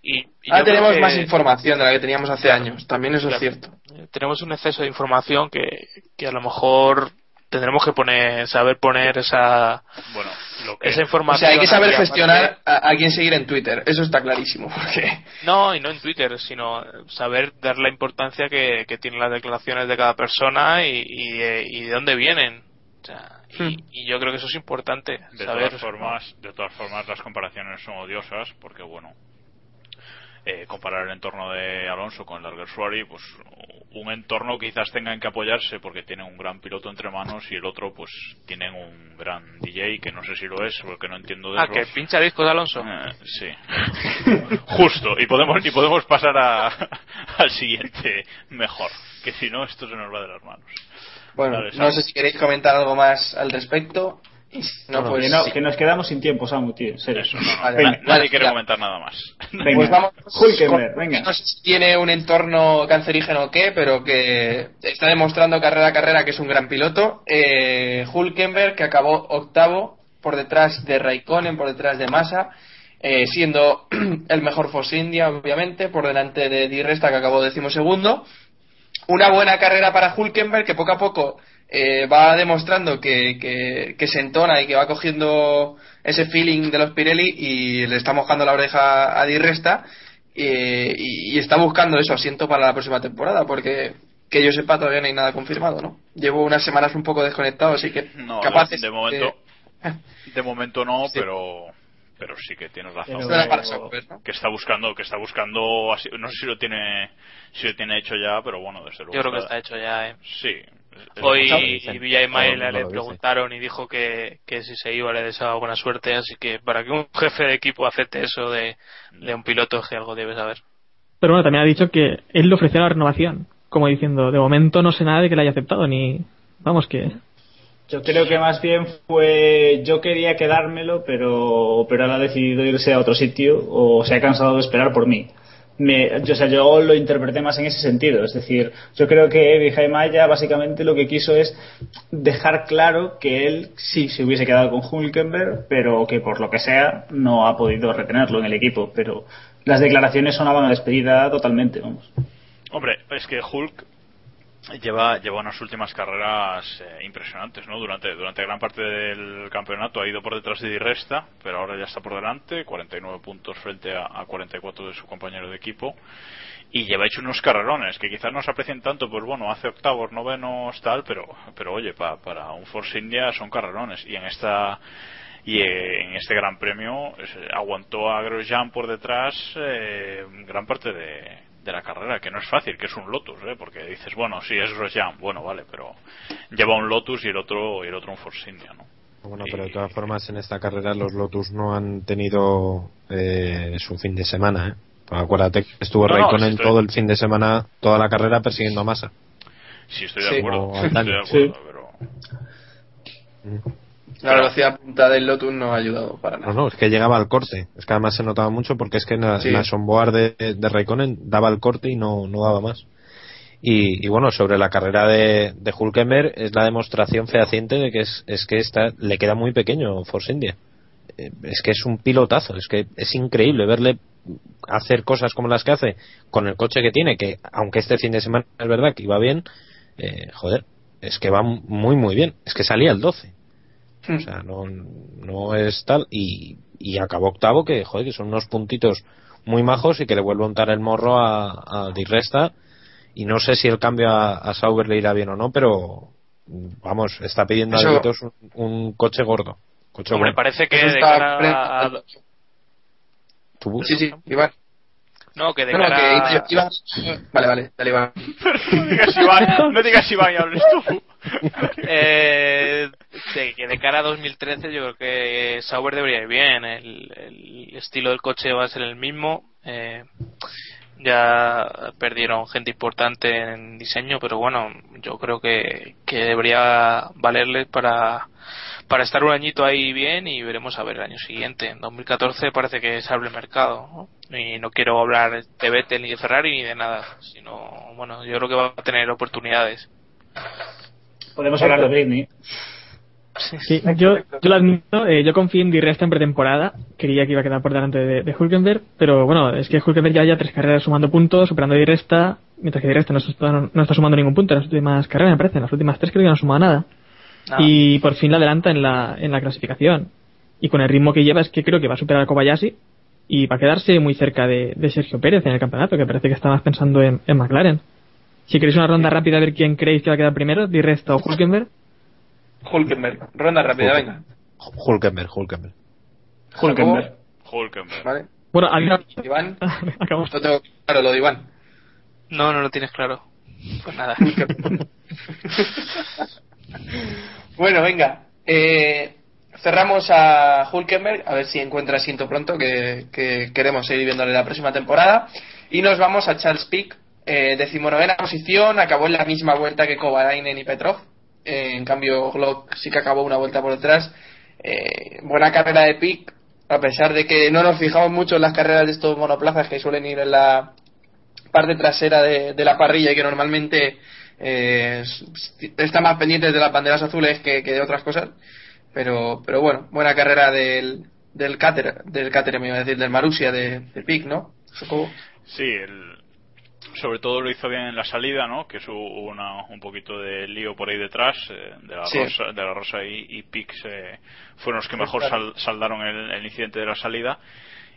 Y, y Ahora tenemos que- más información de la que teníamos hace Claro. años, también eso Claro. es cierto. tenemos un exceso de información que, que a lo mejor tendremos que poner saber poner esa Bueno, lo que esa O información sea, hay que saber gestionar a, a quién seguir en Twitter. Eso está clarísimo. Porque no y no en Twitter sino saber dar la importancia que, que tienen las declaraciones de cada persona y, y, de, y de dónde vienen o sea, y, y yo creo que eso es importante De saber todas formas, de todas formas las comparaciones son odiosas porque bueno, eh, comparar el entorno de Alonso con el de Alguersuari, pues un entorno quizás tengan que apoyarse porque tienen un gran piloto entre manos y el otro pues tienen un gran DJ que no sé si lo es porque no entiendo de ah que pincha discos Alonso Eh, sí. Justo. Y podemos, y podemos pasar a, al siguiente mejor. Que si no, esto se nos va de las manos. Bueno, Dale, no sé si queréis comentar algo más al respecto. No, Bueno, pues, que, no- sí. que nos quedamos sin tiempo, Samu, tío. en serio. Eso, no. Vale, Nadie vale, quiere ya. comentar nada más. Venga. Pues vamos Hulkenberg, con- venga. No sé si tiene un entorno cancerígeno o qué, pero que está demostrando carrera a carrera que es un gran piloto. Eh, Hulkenberg, que acabó octavo por detrás de Raikkonen, por detrás de Massa, eh, siendo el mejor Force India, obviamente, por delante de Di Resta, que acabó decimosegundo. Una buena carrera para Hulkenberg, que poco a poco eh, va demostrando que, que, que se entona y que va cogiendo ese feeling de los Pirelli y le está mojando la oreja a Di Resta eh, y, y está buscando eso asiento para la próxima temporada porque que yo sepa todavía no hay nada confirmado no llevo unas semanas un poco desconectado así que No, capaz de, momento, de momento no, pero pero sí que tienes razón. Pero- ¿no? Que está buscando, que está buscando, así- no sé si lo tiene, si lo tiene hecho ya, pero bueno, desde luego. yo creo que está hecho ya eh. Sí. Hoy lo que dicen. Villa Todo el Ismael mundo le preguntaron y dijo que, que si se iba le deseaba buena suerte, así que para que un jefe de equipo acepte eso de, de un piloto es que algo debe saber. Pero bueno, también ha dicho que él le ofreció la renovación. Como diciendo, de momento no sé nada de que la haya aceptado, ni. Vamos, que. Yo creo que más bien fue. Yo quería quedármelo, pero, pero él ha decidido irse a otro sitio o se ha cansado de esperar por mí. Me, yo, o sea, yo lo interpreté más en ese sentido. Es decir, yo creo que Vijay Maya básicamente lo que quiso es dejar claro que él sí se hubiese quedado con Hulkenberg, pero que por lo que sea no ha podido retenerlo en el equipo. Pero las declaraciones sonaban a despedida totalmente, vamos. Hombre, es que Hulk lleva, lleva unas últimas carreras eh, impresionantes, ¿no? Durante, durante gran parte del campeonato ha ido por detrás de Di Resta, pero ahora ya está por delante, 49 puntos frente a, a 44 de su compañero de equipo. Y lleva hecho unos carrerones que quizás no se aprecien tanto, pues bueno, hace octavos, novenos, tal, pero, pero oye, pa- para un Force India son carrerones. Y en esta y en este gran premio eh, aguantó a Grosjean por detrás eh, gran parte de, de la carrera que no es fácil que es un Lotus ¿eh? porque dices bueno sí es Grosjean bueno vale pero lleva un Lotus y el otro y el otro un Force India ¿no? Bueno, pero de todas formas en esta carrera los Lotus no han tenido eh, su fin de semana, ¿eh? Acuérdate que estuvo No, no, Raikkonen estoy- todo el fin de semana, toda la carrera persiguiendo a Massa. sí estoy de Sí. acuerdo estoy de acuerdo Sí. pero la velocidad punta del Lotus no ha ayudado para No, nada no, es que llegaba al corte. Es que además se notaba mucho porque es que en la, Sí. la onboard de, de Raikkonen daba el corte y no, no daba más. Y, y bueno, sobre la carrera de, de Hulkenberg es la demostración fehaciente de que es, es que está, le queda muy pequeño Force India. Eh, Es que es un pilotazo, es que es increíble verle hacer cosas como las que hace con el coche que tiene, que aunque este fin de semana es verdad que iba bien, eh, joder, es que va muy muy bien, es que salía el 12. O sea, no, no es tal. Y, y acabó octavo, que, joder, que son unos puntitos muy majos y que le vuelve a untar el morro a, a Di Resta. Y no sé si el cambio a, a Sauber le irá bien o no, pero vamos, está pidiendo a gritos un, un coche gordo. Coche Hombre, bueno. parece que de está cara a- ¿Tu bus? sí sí Iván No, que de no, que Iván vale vale dale Iván no digas Iván no digas Iván y hables tú Eh, de, que de cara a 2013 yo creo que Sauber debería ir bien. El, el estilo del coche va a ser el mismo. Eh, ya perdieron gente importante en diseño, pero bueno, yo creo que, que debería valerles para, para estar un añito ahí bien y veremos a ver el año siguiente. En 2014 parece que se abre el mercado. Y no quiero hablar de Vettel ni de Ferrari ni de nada, sino, bueno, yo creo que va a tener oportunidades. Podemos hablar de Britney. Sí, yo, yo lo admito, eh, yo confío en Di Resta en pretemporada, creía que iba a quedar por delante de, de Hulkenberg, pero bueno, es que Hulkenberg ya ya tres carreras sumando puntos, superando a Di Resta, mientras que Di Resta no está, no está sumando ningún punto en las últimas carreras, me parece, en las últimas tres creo que no ha sumado nada. Nada. y por fin la adelanta en la, en la clasificación. Y con el ritmo que lleva es que creo que va a superar a Kobayashi y va a quedarse muy cerca de, de Sergio Pérez en el campeonato, que parece que está más pensando en, en McLaren. Si queréis una ronda rápida a ver quién creéis que va a quedar primero, Di Resta o Hulkenberg. Hulkenberg. Ronda rápida, venga. Hulkenberg, Hulkenberg. Hulkenberg. Hulkenberg. ¿Vale? Bueno, alguien... Iván. Acabamos. No tengo claro lo de Iván. No, no lo tienes claro. Pues nada. bueno, venga. Eh, cerramos a Hulkenberg, a ver si encuentra asiento pronto, que, que queremos seguir viéndole la próxima temporada. Y nos vamos a Charles Pick, eh, decimonovena posición, acabó en la misma vuelta que Kovalainen y Petrov. Eh, en cambio, Glock sí que acabó una vuelta por detrás. Eh, buena carrera de Pick, a pesar de que no nos fijamos mucho en las carreras de estos monoplazas que suelen ir en la parte trasera de, la parrilla y que normalmente eh, está más pendientes de las banderas azules que, de otras cosas. Pero, pero bueno, buena carrera del, del Cáter, del Cáter, me iba a decir, del Marusia, de, de Pick, ¿no? Sí, el- sobre todo lo hizo bien en la salida, ¿no? Que hubo una, un poquito de lío por ahí detrás, eh, de la Sí. Rosa, de la Rosa y, y Pix eh, fueron los que mejor sal- saldaron el, el incidente de la salida.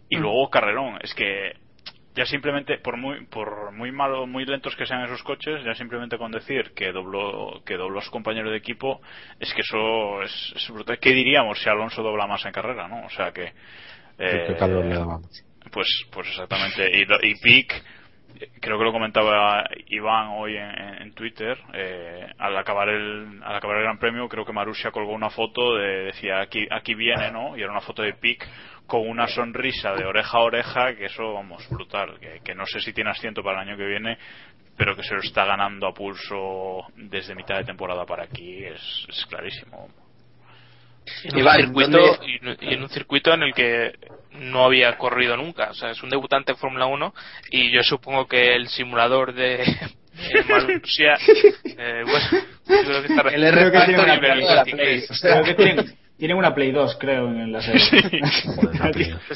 Y Mm. luego Carrerón, es que ya simplemente, por muy, por muy malo, muy lentos que sean esos coches, ya simplemente con decir que dobló, que dobló a su compañero de equipo, es que eso es, es brutal. ¿Qué diríamos si Alonso dobla más en carrera, no? O sea que, eh, pues, pues exactamente. Y, lo- y Pic, creo que lo comentaba Iván hoy en, Twitter, eh, al acabar el al acabar el Gran Premio, creo que Marussia colgó una foto de decía aquí aquí viene, ¿no? Y era una foto de Pic con una sonrisa de oreja a oreja, que eso, vamos, brutal. Que, que no sé si tiene asiento para el año que viene, pero que se lo está ganando a pulso desde mitad de temporada para aquí, es, es clarísimo. En un circuito ¿dónde- y, no- y en un circuito en el que no había corrido nunca o sea es un debutante en Fórmula 1 y yo supongo que el simulador de, Marussia eh, bueno yo creo que está El R Creo que tiene una Play. O sea, Creo que tienen, tienen una Play 2, creo, en la serie.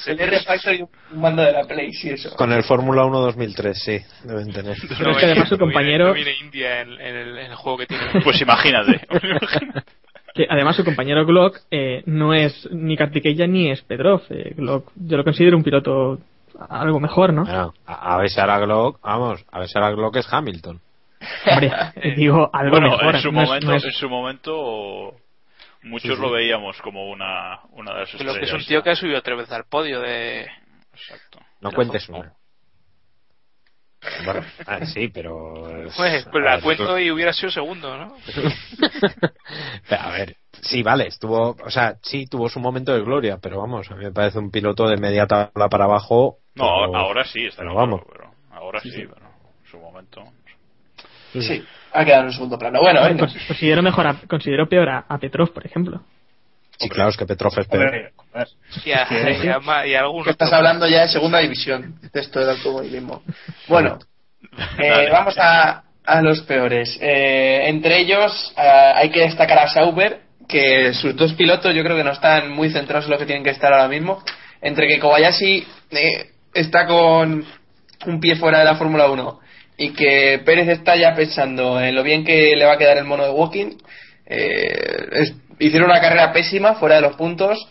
el R Factor y un mando de la Play, sí, eso. Con el Fórmula 1 2003, sí, deben tener. Pero es que además su no viene- compañero- no viene India en, en el, en el juego que tiene Pues imagínate. Que además su compañero Glock eh, no es ni Kartikeya ni es Petrov. Eh, Glock, yo lo considero un piloto algo mejor, ¿no? Bueno, a, a si ahora Glock, vamos, a ver si ahora Glock es Hamilton. Hombre, eh, digo algo bueno, mejor. en su no es- momento, no es- en su momento muchos Sí, sí. lo veíamos como una, una de las Lo que es un estrellas. tío que ha subido tres veces al podio de Exacto. No cuentes una. Bueno, ah, sí, pero... pues, pues la ver, cuento y hubiera sido segundo ¿no? Pero, a ver, sí, vale, estuvo, o sea, sí tuvo su momento de gloria, pero vamos, a mí me parece un piloto de media tabla para abajo. No, pero- ahora sí, está pero vamos. pero ahora sí, pero en su momento. Sí, ha quedado en un segundo plano. Bueno, cons- considero mejor a- considero peor a, a Petrov, por ejemplo. Sí, claro, es que Petrov es peor. Hombre, joder. y, a, y, a ma- y a algunos Que estás hablando ya de segunda división de esto del automovilismo. Bueno, eh, vamos a, a los peores. Eh, entre ellos eh, hay que destacar a Sauber, que sus dos pilotos yo creo que no están muy centrados en lo que tienen que estar ahora mismo. Entre que Kobayashi eh, está con un pie fuera de la Fórmula 1 y que Pérez está ya pensando en lo bien que le va a quedar el mono de Walking. eh, es- hicieron una carrera pésima, fuera de los puntos.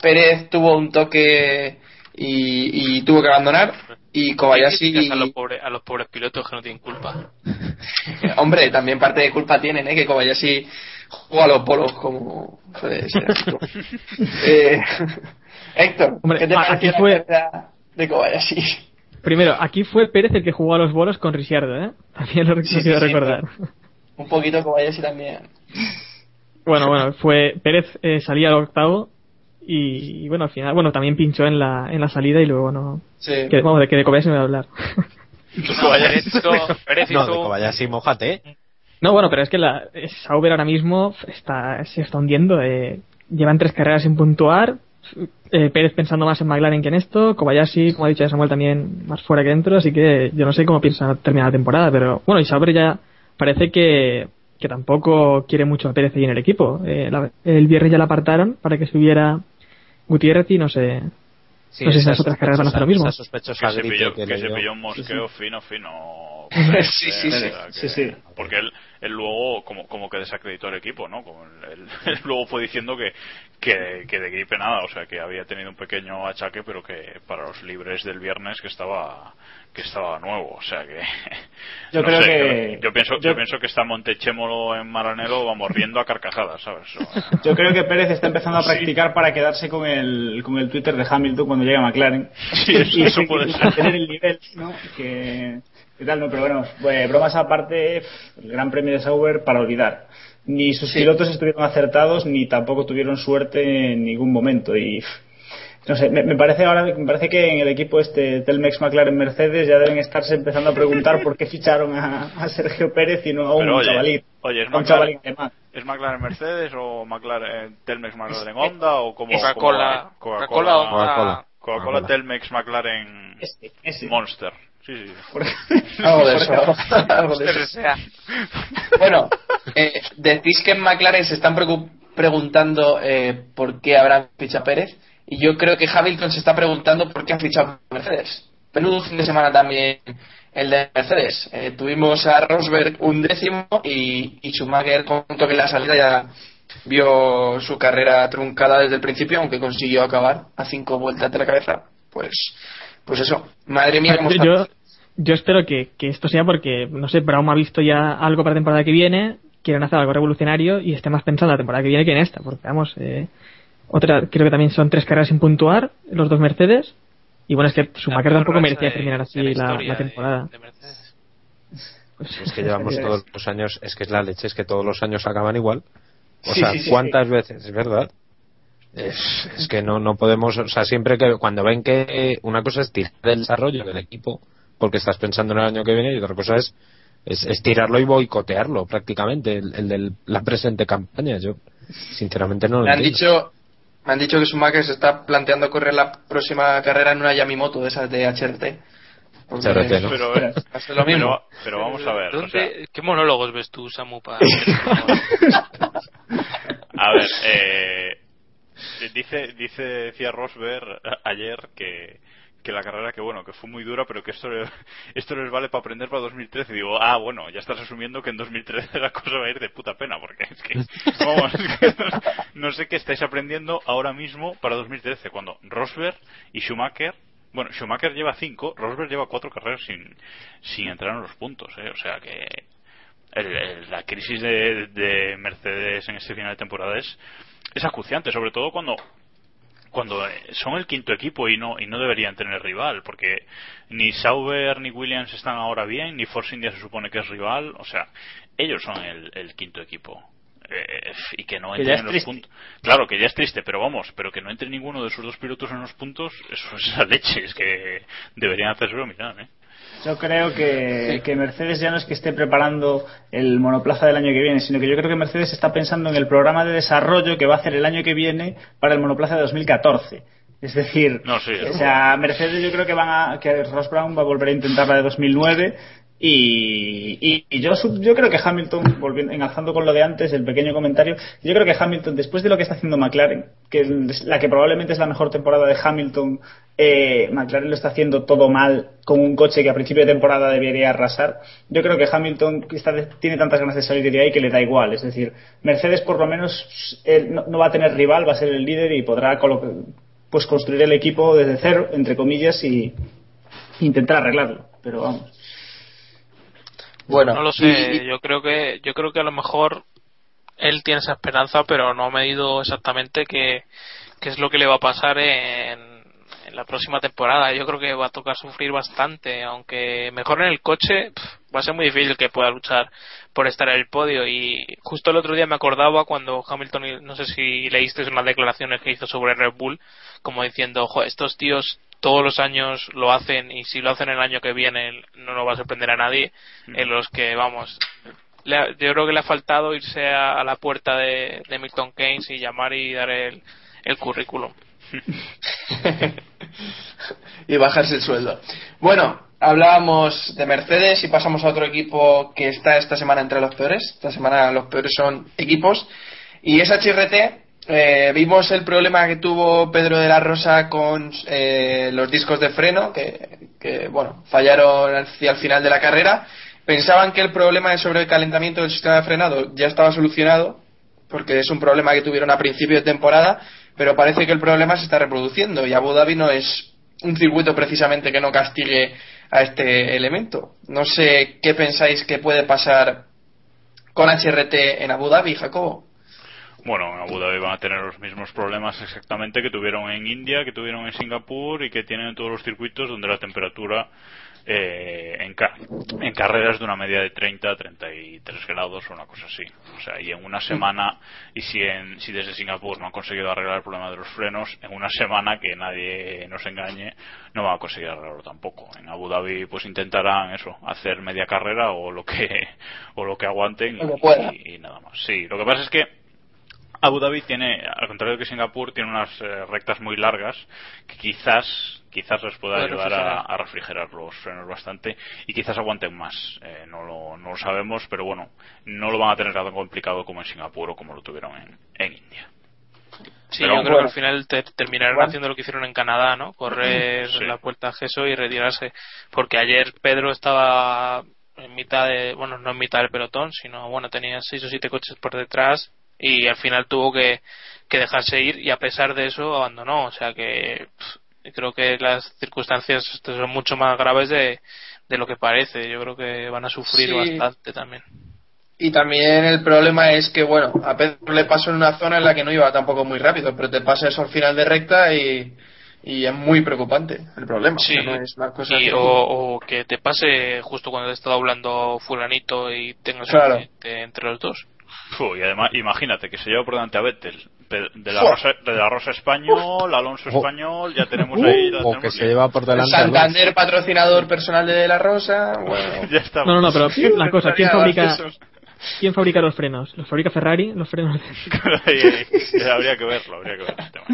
Pérez tuvo un toque y, y tuvo que abandonar. Y Kobayashi, a los pobres a los pobres pilotos que no tienen culpa hombre, también parte de culpa tienen, ¿eh? que Kobayashi juega a los polos como. ¿no? eh, Héctor, Hombre, ¿qué te aquí la fue- carrera de Kobayashi? Primero, aquí fue Pérez el que jugó a los bolos con Ricciardo, ¿eh? También lo sí, sí, recordar. Un poquito Kobayashi también. Bueno, bueno, fue Pérez eh, salía al octavo y, y, bueno, al final, bueno, también pinchó en la, en la salida y luego no. Sí. Que, vamos, de que de Kobayashi no voy a hablar. No, hizo, No, de Kobayashi, mojate. No, bueno, pero es que la eh, Sauber ahora mismo está, se está hundiendo. eh, llevan tres carreras sin puntuar. eh, Pérez pensando más en McLaren que en esto. Kobayashi, como ha dicho Samuel, también más fuera que dentro. Así que yo no sé cómo piensa terminar la temporada. Pero bueno, y Sauber ya parece que, que tampoco quiere mucho a Pérez ahí en el equipo. Eh, la- el viernes ya la apartaron para que subiera Gutiérrez y no sé. Sí, no sé si las otras carreras van a hacer lo mismo. sospechosa que se pilló, que que se pilló un mosqueo fino, fino. Sí, sí, sí. O sea, que- Sí, sí. Porque él, él luego como, como que desacreditó el equipo, ¿no? Como él, luego fue diciendo que, que, que de gripe nada, o sea, que había tenido un pequeño achaque, pero que para los libres del viernes que estaba que estaba nuevo, o sea que Yo no creo sé, que- yo pienso yo- yo pienso que está Montechémolo en Maranelo vamos riendo a carcajadas, ¿sabes? O- Yo creo que Pérez está empezando a Sí. practicar para quedarse con el, con el Twitter de Hamilton cuando llegue a McLaren. Sí, eso- y eso puede ser. mantener el nivel, ¿no? Que, que tal, no, pero bueno, pues, bromas aparte, el Gran Premio de Sauber para olvidar. Ni sus Sí. pilotos estuvieron acertados, ni tampoco tuvieron suerte en ningún momento. Y no sé, me, me parece ahora, me parece que en el equipo este Telmex McLaren Mercedes ya deben estarse empezando a preguntar por qué ficharon a, a Sergio Pérez y no a un oye, chavalín. oye, ¿es un McLaren- chavalín. ¿Es McLaren Mercedes o McLaren Telmex McLaren Honda o como Coca-Cola, Coca-Cola, Coca-Cola Honda. Coca-Cola Coca-Cola. Telmex McLaren Ese, ese. Monster. Sí, sí. Algo de eso. algo de eso. Bueno, eh, decís que en McLaren se están preguntando eh, por qué habrán fichado a Pérez y yo creo que Hamilton se está preguntando por qué ha fichado a Mercedes. Menudo fin de semana también el de Mercedes. Eh, tuvimos a Rosberg un décimo y, y Schumacher con un toque en la salida ya vio su carrera truncada desde el principio, aunque consiguió acabar a cinco vueltas de la cabeza. Pues, pues eso. Madre mía, cómo está. yo, yo espero que, que esto sea porque, no sé, Brown ha visto ya algo para la temporada que viene, quieren hacer algo revolucionario y esté más pensando en la temporada que viene que en esta, porque vamos, eh, otra, creo que también son tres carreras sin puntuar, los dos Mercedes, y bueno, es que Schumacher tampoco merecía de- terminar así la, temporada. de. Pues, Es que llevamos todos los años, es que es la leche, es que todos los años acaban igual. O Sí, sea, sí, sí, ¿cuántas veces? Es verdad. Es, es que no, no podemos, o sea, siempre que cuando ven que una cosa es tirar el desarrollo del equipo, porque estás pensando en el año que viene, y otra cosa es, es, es tirarlo y boicotearlo prácticamente, el, el de la presente campaña. Yo, sinceramente, no lo Me han entiendo. dicho, me han dicho que Schumacher se está planteando correr la próxima carrera en una Yamimoto de esas de HRT. Porque. Pero, a ser lo mismo. pero, pero vamos a ver. o ¿Dónde- sea, ¿Qué monólogos ves tú, Samu? para- A ver, eh, dice, dice, decía Rosberg ayer que, que la carrera que bueno, que fue muy dura, pero que esto, esto les vale para aprender para 2013. Y digo, ah, bueno, ya estás asumiendo que en 2013 la cosa va a ir de puta pena, porque es que, vamos, es que no, no sé qué estáis aprendiendo ahora mismo para 2013, cuando Rosberg y Schumacher, bueno, Schumacher lleva cinco, Rosberg lleva cuatro carreras sin, sin entrar en los puntos, ¿eh? o sea que el- el- la crisis de, de Mercedes en este final de temporada es, es acuciante, sobre todo cuando cuando eh, son el quinto equipo y no y no deberían tener rival, porque ni Sauber ni Williams están ahora bien, ni Force India se supone que es rival, o sea, ellos son el, el quinto equipo. Eh, y que no entren en los puntos. Claro, que ya es triste, pero vamos, pero que no entre ninguno de sus dos pilotos en los puntos, eso es la leche, es que deberían hacérselo mirar, ¿eh? Yo creo que, que Mercedes ya no es que esté preparando el monoplaza del año que viene, sino que yo creo que Mercedes está pensando en el programa de desarrollo que va a hacer el año que viene para el monoplaza de 2014. Es decir, No, sí, o sea, Mercedes yo creo que van a, que Ross Brown va a volver a intentar la de 2009 y, yo, yo creo que Hamilton, volviendo, enlazando con lo de antes, el pequeño comentario, yo creo que Hamilton, después de lo que está haciendo McLaren, que la que probablemente es la mejor temporada de Hamilton, eh, McLaren lo está haciendo todo mal con un coche que a principio de temporada debería arrasar. Yo creo que Hamilton tiene tantas ganas de salir de ahí que le da igual. Es decir, Mercedes por lo menos él no, no va a tener rival, va a ser el líder y podrá pues construir el equipo desde cero, entre comillas, y intentar arreglarlo. Pero vamos. Bueno, no lo sé, y- yo creo que yo creo que a lo mejor él tiene esa esperanza, pero no ha medido exactamente qué, qué es lo que le va a pasar en, en la próxima temporada. Yo creo que va a tocar sufrir bastante, aunque mejor en el coche va a ser muy difícil que pueda luchar por estar en el podio. Y justo el otro día me acordaba cuando Hamilton, no sé si leíste unas declaraciones que hizo sobre Red Bull, como diciendo, estos tíos todos los años lo hacen y si lo hacen el año que viene no nos va a sorprender a nadie en los que vamos le ha- yo creo que le ha faltado irse a, a la puerta de, de Milton Keynes y llamar y dar el, el currículum y bajarse el sueldo. Bueno, hablábamos de Mercedes y pasamos a otro equipo que está esta semana entre los peores. Esta semana los peores son equipos. Y es HRT eh, vimos el problema que tuvo Pedro de la Rosa con eh, los discos de freno, que, bueno, fallaron hacia el final de la carrera. Pensaban que el problema de sobrecalentamiento del sistema de frenado ya estaba solucionado, porque es un problema que tuvieron a principio de temporada, pero parece que el problema se está reproduciendo y Abu Dhabi no es un circuito precisamente que no castigue a este elemento. No sé qué pensáis que puede pasar con HRT en Abu Dhabi, Jacobo. Bueno, en Abu Dhabi van a tener los mismos problemas exactamente que tuvieron en India, que tuvieron en Singapur y que tienen en todos los circuitos donde la temperatura eh, en, ca- en carreras de una media de 30 a 33 grados o una cosa así. O sea, y en una semana, y si, en, si desde Singapur no han conseguido arreglar el problema de los frenos, en una semana que nadie nos engañe, no van a conseguir arreglarlo tampoco. En Abu Dhabi pues intentarán eso, hacer media carrera o lo que, o lo que aguanten y nada más. Sí, lo que pasa es que Abu Dhabi tiene, al contrario que Singapur, tiene unas eh, rectas muy largas que quizás quizás les pueda ayudar a, refrigerar. a refrigerar los frenos bastante y quizás aguanten más. Eh, no, lo, no lo sabemos, pero bueno, no lo van a tener tan complicado como en Singapur o como lo tuvieron en, en India. Sí, Pero yo creo bueno. que al final te- terminarán Bueno. haciendo lo que hicieron en Canadá, ¿no? Correr Sí. la puerta a Geso y retirarse. Porque ayer Pedro estaba en mitad de, bueno, no en mitad del pelotón, sino, bueno, tenía seis o siete coches por detrás y al final tuvo que, que dejarse ir y a pesar de eso abandonó. O sea que pff, creo que las circunstancias son mucho más graves de, de lo que parece. Yo creo que van a sufrir Sí. bastante también. Y también el problema es que, bueno, a Pedro le pasó en una zona en la que no iba tampoco muy rápido, pero te pasa eso al final de recta y, y es muy preocupante el problema. Sí, O sea, no es una cosa y- que- o, o que te pase justo cuando te está doblando fulanito y tengas Claro. un entre los dos. Fu, y además, imagínate que se lleva por delante a Vettel, de la. Rosa, de la Rosa Español, Alonso Oh. Español, ya tenemos ahí. ya o tenemos que se lleva por delante Santander, patrocinador personal de De La Rosa, bueno. ya estamos. No, no, no, pero la cosa, ¿quién fabrica. ¿quién fabrica los frenos? ¿Los fabrica Ferrari? ¿Los frenos? Ahí, ahí, habría que verlo, habría que ver el tema.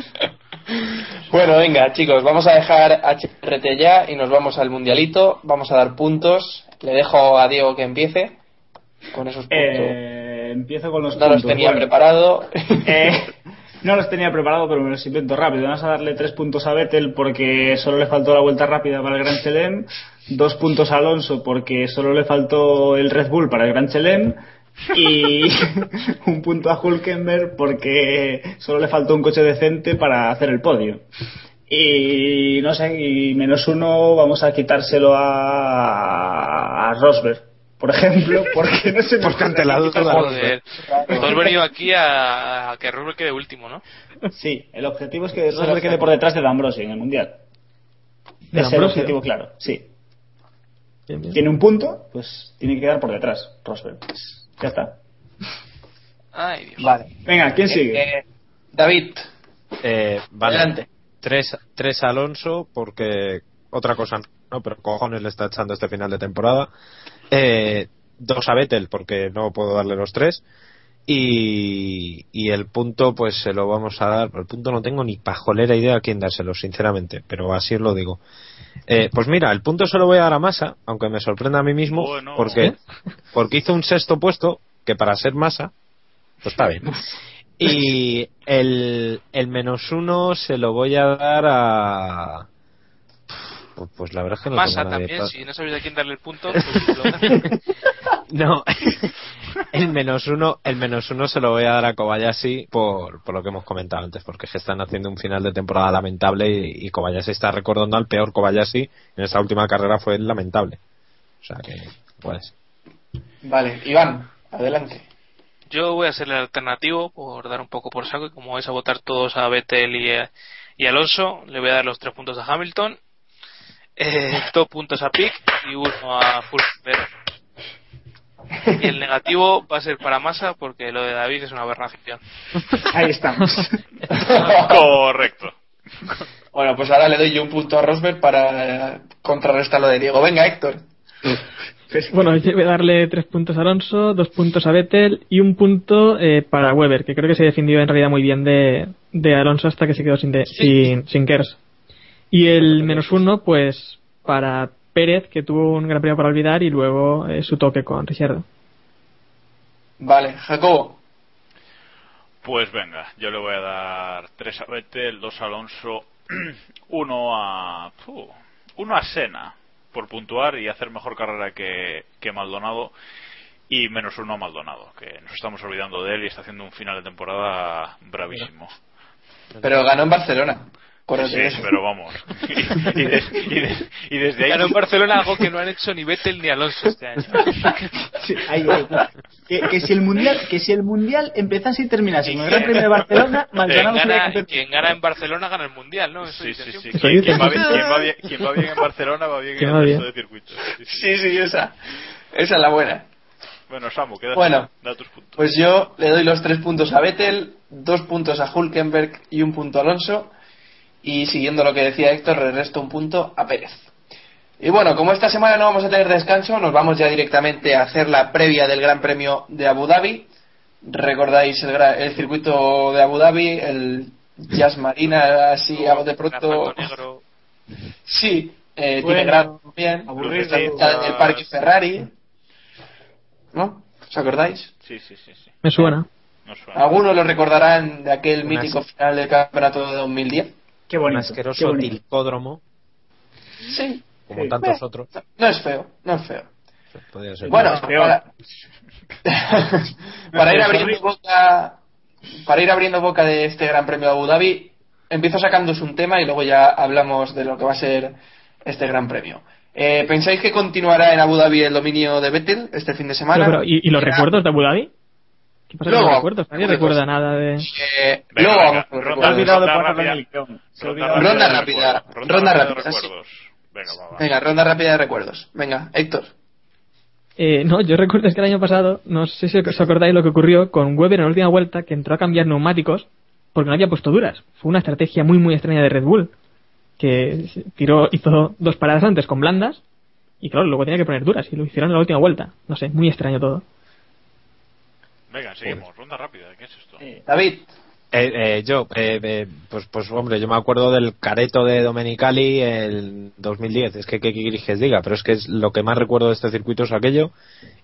Bueno, venga, chicos, vamos a dejar HRT ya y nos vamos al mundialito. Vamos a dar puntos. Le dejo a Diego que empiece con esos puntos. Eh, empiezo con los no los puntos. tenía Bueno, preparado. eh, no los tenía preparado, pero me los invento rápido. Vamos a darle tres puntos a Vettel porque solo le faltó la vuelta rápida para el Gran Chelem. Dos puntos a Alonso porque solo le faltó el Red Bull para el Gran Chelem. Y un punto a Hulkenberg porque solo le faltó un coche decente para hacer el podio. Y no sé, y menos uno vamos a quitárselo a, a Rosberg, por ejemplo, porque no se me Porque ante la duda, Joder. Tú has venido aquí a, a que Rubén quede último, ¿no? Sí, el objetivo es que Rosberg quede por detrás de D'Ambrosio en el Mundial. ¿De es el objetivo claro, sí. Bien, bien. Tiene un punto, pues tiene que quedar por detrás, Rosberg. Pues, ya está. Ay, Dios. vale. Venga, ¿quién sigue? Eh, David, Eh, vale. adelante. Tres, tres Alonso, porque otra cosa no, pero cojones le está echando este final de temporada. Eh, dos a Vettel, porque no puedo darle los tres. Y, y el punto, pues se lo vamos a dar. El punto no tengo ni pajolera idea a quién dárselo, sinceramente, pero así os lo digo. Eh, pues mira, el punto se lo voy a dar a Massa, aunque me sorprenda a mí mismo, Bueno. porque, porque hizo un sexto puesto, que para ser Massa, pues está bien. Y el, el menos uno se lo voy a dar a. Pues, pues la verdad es que no Masa también, pa- si no sabéis a quién darle el punto, pues lo. No, el menos uno, el menos uno se lo voy a dar a Kobayashi por, por lo que hemos comentado antes, porque es que están haciendo un final de temporada lamentable y, y Kobayashi está recordando al peor Kobayashi en esta última carrera fue lamentable. O sea que, pues. Vale, Iván, adelante. Yo voy a ser el alternativo por dar un poco por saco y como vais a votar todos a Vettel y, a- y Alonso, le voy a dar los tres puntos a Hamilton, eh, dos puntos a Pick y uno a Fulmer. Y el negativo va a ser para Massa porque lo de David es una aberración. Ahí estamos. Correcto. Bueno, pues ahora le doy yo un punto a Rosberg para contrarrestar lo de Diego. Venga, Héctor. Bueno, yo voy a darle tres puntos a Alonso, dos puntos a Vettel y un punto eh, para Weber, que creo que se defendió en realidad muy bien de, de Alonso hasta que se quedó sin, de- sin, sin Kers. Y el menos uno, pues, para Pérez, que tuvo un gran premio para olvidar y luego eh, su toque con Ricciardo. Vale, Jacobo. Pues venga, yo le voy a dar 3 a Vettel, 2 a Alonso, 1 a. fu, uno a Sena por puntuar y hacer mejor carrera que, que Maldonado y menos uno a Maldonado, que nos estamos olvidando de él y está haciendo un final de temporada bravísimo. Pero ganó en Barcelona. Sí, sí, pero vamos. Y, y des- y des- y desde ahí. Ganó en Barcelona algo que no han hecho ni Vettel ni Alonso este año. Sí, ahí, ahí. Que, que si el mundial que si el mundial empezase y terminase con el Gran Premio de Barcelona Quien Maldonado sería gana, quien gana en Barcelona gana el mundial, ¿no? Eso Sí, sí, sí. Quien, quien va bien, quien va bien- quien va bien en Barcelona va bien en ¿Quién el resto de circuitos. Sí, sí. Sí, sí, esa. Esa es la buena. Bueno, Samu, queda Bueno. da tus puntos. Pues yo le doy los tres puntos a Vettel, dos puntos a Hulkenberg y un punto a Alonso. Y siguiendo lo que decía Héctor, le resto un punto a Pérez. Y bueno, como esta semana no vamos a tener descanso, nos vamos ya directamente a hacer la previa del Gran Premio de Abu Dhabi. Recordáis el, gra- el circuito de Abu Dhabi, el Jazz Marina, así a de pronto. Negro. Sí, eh, Bueno, tiene gran también. aburrido. Está del Parque Ferrari. ¿No? ¿Os acordáis? Sí, sí, sí. sí. Me suena. No suena. Algunos lo recordarán de aquel mítico final del campeonato de 2010. Qué Un bonito. qué asqueroso bonito. tilcódromo, Sí, como Sí. tantos otros. no es feo, no es feo. Podría ser. Bueno, para, para ir abriendo boca, para ir abriendo boca de este Gran Premio de Abu Dhabi, empiezo sacándos un tema y luego ya hablamos de lo que va a ser este Gran Premio. Eh, ¿Pensáis que continuará en Abu Dhabi el dominio de Vettel este fin de semana? Pero, pero, ¿y, y los recuerdos de Abu Dhabi? ¿Qué pasa Luego, con los recuerdos? Nadie recuerdos. recuerda nada de... Eh, Venga, luego venga, ronda- olvidado Ronda rápida. Ronda rápida, de recuerdos. Venga, va, va. Venga, ronda rápida de recuerdos. Venga, Héctor. Eh, no, yo recuerdo es que el año pasado, no sé si os acordáis lo que ocurrió con Weber en la última vuelta, que entró a cambiar neumáticos porque no había puesto duras. Fue una estrategia muy, muy extraña de Red Bull, que se tiró, hizo dos paradas antes con blandas, y claro, luego tenía que poner duras, y lo hicieron en la última vuelta. No sé, muy extraño todo. Venga, seguimos. Ronda rápida. ¿Qué es esto? Eh, David. Eh, eh, yo, eh, eh, pues, pues hombre, yo me acuerdo del careto de Domenicali en 2010. Es que qué os diga, pero es que es lo que más recuerdo de este circuito es aquello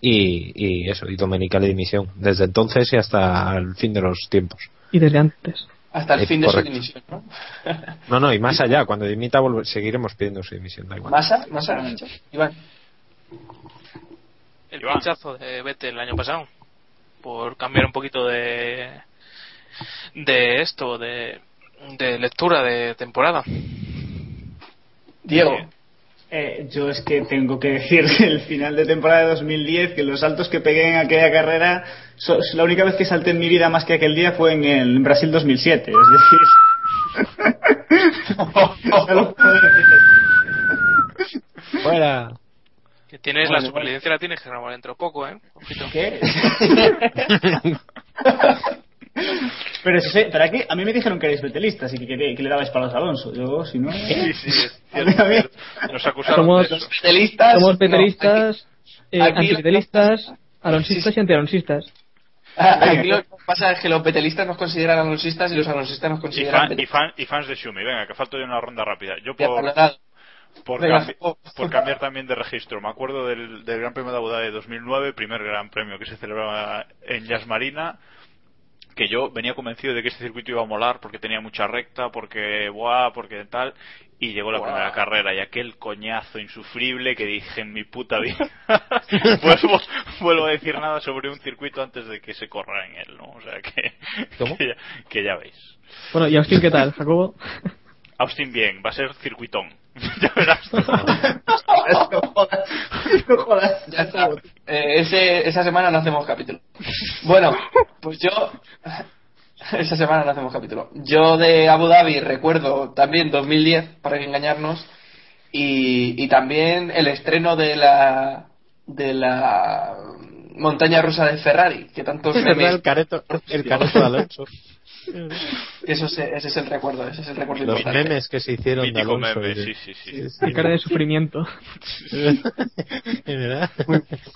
y, y eso, y Domenicali dimisión. Desde entonces y hasta el fin de los tiempos. Y desde antes. Hasta el Eh, fin de su dimisión, ¿no? No, no, y más allá, cuando dimita volve- seguiremos pidiendo su dimisión, da igual. ¿Masa? ¿Masa? Iván. El pinchazo de Vettel el año pasado. Por cambiar un poquito de. de esto, de. de lectura de temporada. Diego. Eh, yo es que tengo que decir que el final de temporada de 2010, que los saltos que pegué en aquella carrera, so- la única vez que salté en mi vida más que aquel día fue en el en Brasil 2007. Es decir Fuera. Que tienes Bueno, la superlicencia la tienes que renovar dentro de poco, ¿eh? Ojito. ¿Qué? Pero, si sé- pero aquí, a mí me dijeron que erais betelistas y que, que, que le dabais palos a Alonso. Yo, si no. Sí, sí, es A mí, cierto, a mí. Nos acusaron Somos- de eso. Petelistas. Somos no, peteristas, eh, aquí- antipetelistas, alonsistas y antialonsistas. aquí- aquí lo que pasa es que los petelistas nos consideran alonsistas y los alonsistas nos Y, consideran fan- y, fan- y fans de Shumi. Venga, que falto de una ronda rápida. Yo por, petelistas. Por, Venga, cambi- por cambiar también de registro. Me acuerdo del, del Gran Premio de Abu Dhabi de 2009, primer Gran Premio que se celebraba en Jazz Marina, que yo venía convencido de que este circuito iba a molar porque tenía mucha recta, porque buah, porque tal, y llegó la Buah. primera carrera y aquel coñazo insufrible que dije en mi puta vida. vuelvo, vuelvo a decir nada sobre un circuito antes de que se corra en él, ¿no? O sea que, ¿Cómo? que, ya, que ya veis. Bueno, ¿y Austin qué tal, Jacobo? Austin bien, va a ser circuitón. ya verás. no jodas. No jodas. Ya está. Eh, ese, esa semana no hacemos capítulo. Bueno, pues yo. Esa semana no hacemos capítulo. Yo de Abu Dhabi recuerdo también 2010, para que engañarnos, y, y también el estreno de la de la montaña rusa de Ferrari, que verdad, memes. el careto, el careto de Alonso. Eso es- ese es el recuerdo, ese es el recuerdo Los importante. memes que se hicieron de Alonso. meme, de- sí, sí, sí. La cara de sufrimiento.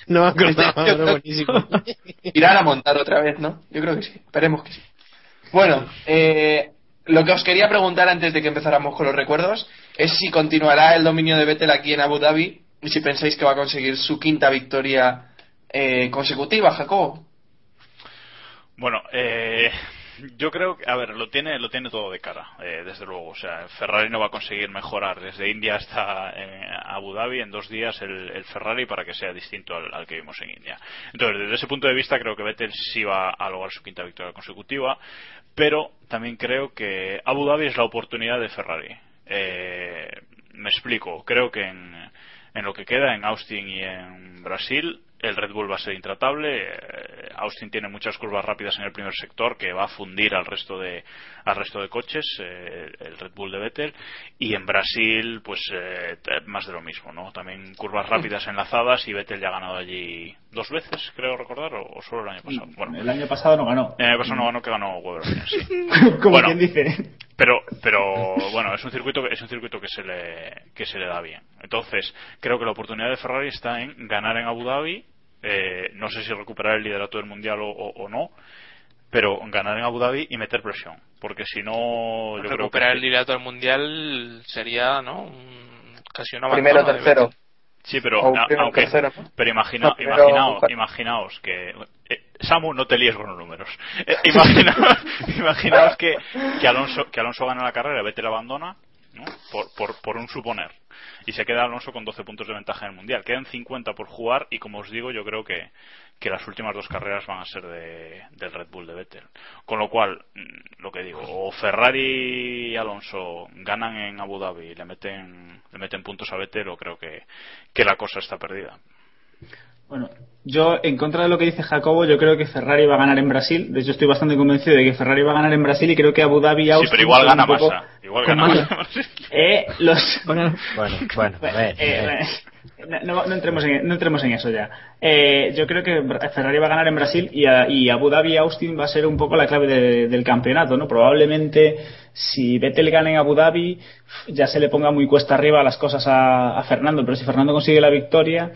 No me acordaba, era buenísimo. Irán a montar otra vez, ¿no? Yo creo que sí, esperemos que sí. Bueno, eh, lo que os quería preguntar antes de que empezáramos con los recuerdos es si continuará el dominio de Vettel aquí en Abu Dhabi y si pensáis que va a conseguir su quinta victoria eh, consecutiva, Jacobo. Bueno, eh, Yo creo que, a ver, lo tiene, lo tiene todo de cara, eh, desde luego. O sea, Ferrari no va a conseguir mejorar desde India hasta eh, Abu Dhabi en dos días el, Ferrari para que sea distinto al, al que vimos en India. Entonces, desde ese punto de vista, creo que Vettel sí va a lograr su quinta victoria consecutiva, pero también creo que Abu Dhabi es la oportunidad de Ferrari. Eh, me explico, creo que en, en lo que queda, en Austin y en Brasil, el Red Bull va a ser intratable. Eh, Austin tiene muchas curvas rápidas en el primer sector que va a fundir al resto de al resto de coches eh, el Red Bull de Vettel y en Brasil pues eh, más de lo mismo, ¿no? También curvas rápidas enlazadas y Vettel ya ha ganado allí dos veces, creo recordar, o, o solo el año pasado. Bueno, El año pasado no ganó. el año pasado no ganó que ganó Weber, sí. Como Bueno. quien dice. Pero, pero bueno, es un circuito que es un circuito que se le que se le da bien. Entonces creo que la oportunidad de Ferrari está en ganar en Abu Dhabi. Eh, no sé si recuperar el liderato del mundial o, o- o no, pero ganar en Abu Dhabi y meter presión, porque si no, yo creo recuperar que el liderato del mundial sería no Un- casi una Primero tercero. Sí, pero O a- primero, aunque, tercero, pero imagina, No, primero, imaginaos, imaginaos que eh, Samu no te líes con los números. Eh, imaginaos, imaginaos que, que Alonso que Alonso gana la carrera, Vettel abandona, ¿no? por, por, un suponer, y se queda Alonso con 12 puntos de ventaja en el mundial. Quedan 50 por jugar y como os digo, yo creo que que las últimas dos carreras van a ser de, del Red Bull de Vettel. Con lo cual, mm, lo que digo, o Ferrari y Alonso ganan en Abu Dhabi y le meten, le meten puntos a Vettel, o creo que, que la cosa está perdida. Bueno, yo en contra de lo que dice Jacobo, yo creo que Ferrari va a ganar en Brasil. De hecho, estoy bastante convencido de que Ferrari va a ganar en Brasil y creo que Abu Dhabi y Sí, Austin pero igual gana Massa. Igual gana Massa. Eh, los... Bueno, bueno, a ver, Eh, eh, eh, no, no entremos en, no entremos en eso ya. Eh, yo creo que Ferrari va a ganar en Brasil y, a- y Abu Dhabi y Austin va a ser un poco la clave de- del campeonato, ¿no? Probablemente si Vettel gana en Abu Dhabi ya se le ponga muy cuesta arriba las cosas a, a Fernando, pero si Fernando consigue la victoria,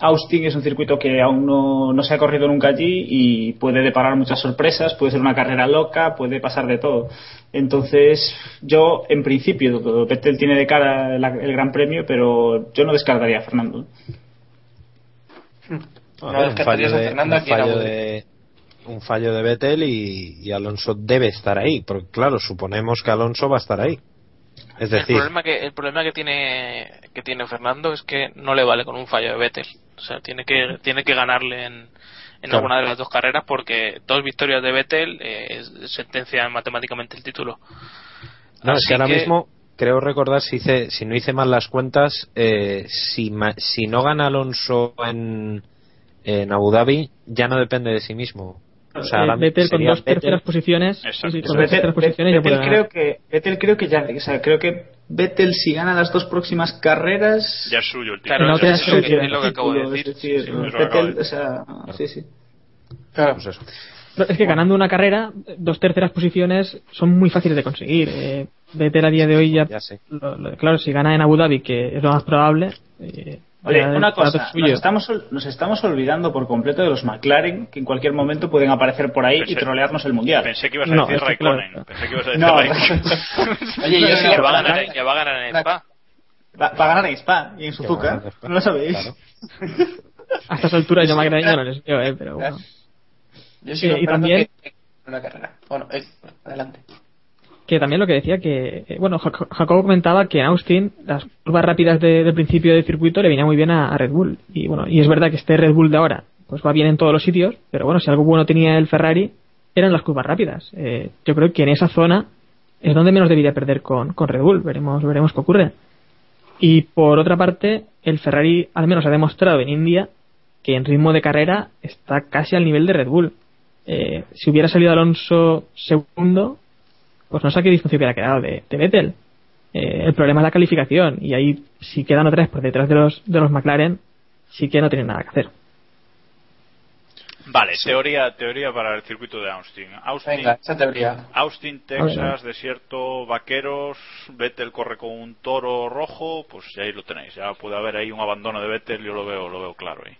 Austin es un circuito que aún no, no se ha corrido nunca allí y puede deparar muchas sorpresas, puede ser una carrera loca, puede pasar de todo. Entonces, yo, en principio, Vettel tiene de cara la- el Gran Premio, pero yo no descartaría a Fernando. No ver, un descartarías fallo a de, Fernando un fallo de un fallo de Vettel y, y Alonso debe estar ahí, porque claro, suponemos que Alonso va a estar ahí. Es el decir, problema que el problema que tiene que tiene Fernando es que no le vale con un fallo de Vettel o sea tiene que tiene que ganarle en, en Claro. alguna de las dos carreras porque dos victorias de Vettel eh, sentencian matemáticamente el título no, es Así que ahora que- mismo creo recordar si hice, si no hice mal las cuentas, eh, si, ma- si no gana Alonso en, en Abu Dhabi, ya no depende de sí mismo. O sea, Eh, Vettel con dos terceras posiciones. Exacto. sí, sí, con Vettel, dos terceras posiciones ya Vettel puede creo que Vettel creo que ya, o sea, creo que Vettel si gana las dos próximas carreras Ya es suyo el Claro, título. no te das es, lo que, sentido. es lo que acabo de decir Sí, de Vettel, o sea, sí, sí. Claro. pues eso. No, Es que ganando una carrera, dos terceras posiciones son muy fáciles de conseguir. Eh, Vettel a día de hoy ya, Ya sé. lo- lo- claro, si gana en Abu Dhabi, que es lo más probable. eh, Oye, una cosa, nos estamos, nos estamos olvidando por completo de los McLaren, que en cualquier momento pueden aparecer por ahí y Pensé- trolearnos el mundial. Pensé que ibas a No, decir es que claro. Raikkonen. Pensé que ibas a decir No, Raikkonen. Oye, yo sí que va a ganar que va a ganar en Spa Va, va a ganar en Spa y en Suzuka. ¿no lo sabéis? Claro. A estas alturas yo McLaren ya no les veo, eh, pero bueno. Yo sigo Eh, y también- que una carrera. Bueno, eh, adelante. Que también lo que decía que, eh, bueno, Jac- Jacobo comentaba que en Austin las curvas rápidas de- del principio del circuito le venía muy bien a, a Red Bull. Y bueno, y es verdad que este Red Bull de ahora pues va bien en todos los sitios, pero bueno, si algo bueno tenía el Ferrari eran las curvas rápidas. Eh, yo creo que en esa zona es donde menos debería perder con, con Red Bull. Veremos, veremos qué ocurre. Y por otra parte, el Ferrari al menos ha demostrado en India que en ritmo de carrera está casi al nivel de Red Bull. Eh, si hubiera salido Alonso segundo, pues no sé a qué distancia hubiera quedado de, de Vettel. Eh, el problema es la calificación y ahí si quedan otra vez por detrás de los, de los McLaren, sí que no tienen nada que hacer. Vale, teoría, teoría para el circuito de Austin. Austin, Venga, esa teoría. Austin, Texas, desierto, vaqueros, Vettel corre con un toro rojo, pues ya ahí lo tenéis. Ya puede haber ahí un abandono de Vettel, yo lo veo, lo veo claro ahí.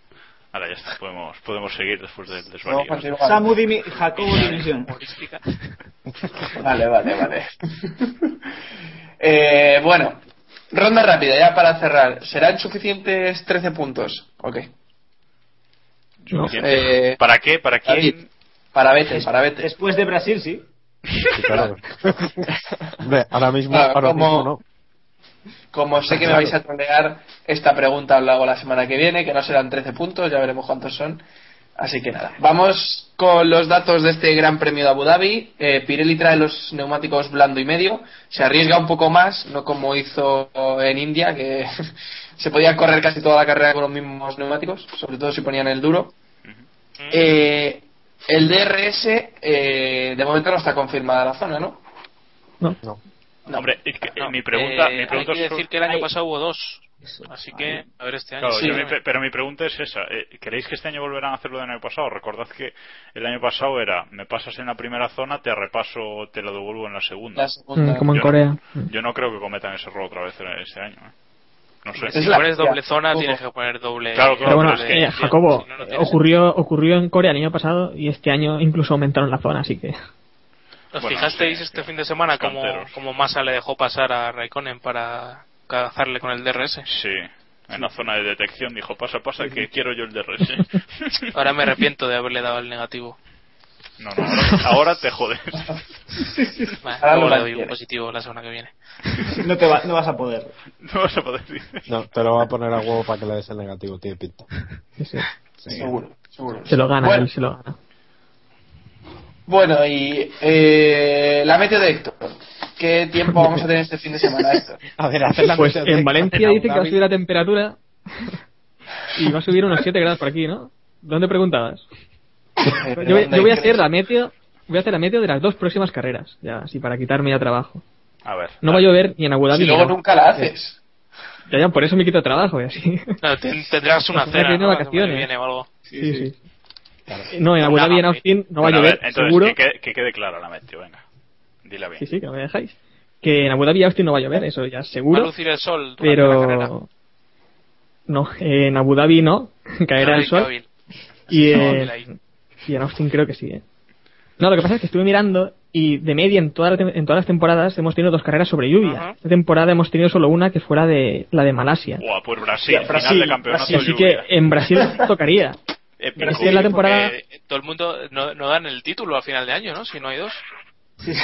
Ahora ya está, podemos, podemos seguir después del No, desvarío. continúa. Samu Dimi- Jacobo Dimisión. Vale, vale, vale. eh, bueno, ronda rápida ya para cerrar. ¿Serán suficientes 13 puntos? Ok. No. Eh, ¿Para qué? ¿Para David, quién? Para Vettel, para Vettel. Después de Brasil, sí. Sí, claro. Hombre, ahora mismo, Claro, ahora como- mismo no. Como sé que me vais a trolear, esta pregunta la hago la semana que viene, que no serán 13 puntos, ya veremos cuántos son. Así que nada, vamos con los datos de este Gran Premio de Abu Dhabi. Eh, Pirelli trae los neumáticos blando y medio, se arriesga un poco más, no como hizo en India, que se podía correr casi toda la carrera con los mismos neumáticos, sobre todo si ponían el duro. Eh, el DRS, eh, de momento no está confirmada la zona, ¿no? No. No. Hombre, que- No, mi pregunta, eh, mi pregunta hay que es- decir que el año pasado hubo dos. Así que, a ver este año. Claro, Sí, yo no mi- me- pero mi pregunta es esa. eh, ¿Queréis que este año volverán a hacerlo del año pasado? Recordad que el año pasado era, me pasas en la primera zona, te repaso, te lo devuelvo en la segunda. La segunda. Mm, como en Yo no- Corea. Yo no creo que cometan ese error otra vez este año. ¿eh? No sé. Es Si pones doble zona, ojo. tienes que poner doble. Claro, claro, Pero bueno, pero es que- eh, Jacobo, si no, no tiene ocurrió, ocurrió en Corea el año pasado y este año incluso aumentaron la zona, así que. ¿Os Bueno, fijasteis sí, este sí. fin de semana como, como Massa le dejó pasar a Raikkonen para cazarle con el DRS? Sí. En la zona de detección dijo, pasa, pasa, que quiero yo el DRS. Ahora me arrepiento de haberle dado el negativo. No, no, ahora, ahora te jodes. Vale, Ahora luego lo le doy un positivo la semana que viene. No, te va- no vas a poder. No vas a poder. No, te lo va a poner a huevo para que le des el negativo, tiene pinta. sí, sí. Seguro, seguro. Se lo gana, Bueno, él se lo gana. Bueno, y eh, la meteo de Héctor. ¿Qué tiempo vamos a tener este fin de semana, Héctor? A ver, hacer la Pues de- en Valencia Abu dice que va a subir la temperatura y va a subir unos 7 grados por aquí, ¿no? ¿Dónde preguntabas? Yo, voy- yo voy a hacer la meteo, voy a hacer la meteo de las dos próximas carreras, ya, así para quitarme ya trabajo. A ver. No va a llover ni en Abu Dhabi Si luego nunca la haces. Ya, ya, por eso me quito trabajo y así. Tendrás una cena ¿no? vacaciones. que viene o algo. Sí, sí. No, en Abu Dhabi y en Austin no va a llover, ver, entonces, seguro. Que quede, que quede clara la meteo, venga. Dila bien. Sí, sí, que no me dejáis. Que en Abu Dhabi y Austin no va a llover, eso ya Va a seguro. lucir el sol durante la carrera. Pero. No, en Abu Dhabi no, caerá el sol. Cabil. Y No, en, y en Austin creo que sí, ¿eh? No, lo que pasa es que estuve mirando y de media en, toda la en todas las temporadas hemos tenido dos carreras sobre lluvia. Esta temporada hemos tenido solo una que fuera de la de Malasia. Buah, pues Brasil, final de campeonato Brasil. Así que en Brasil tocaría. Pero es que en la temporada- todo el mundo no, no dan el título a final de año, ¿no? Si no hay dos. Sí, sí.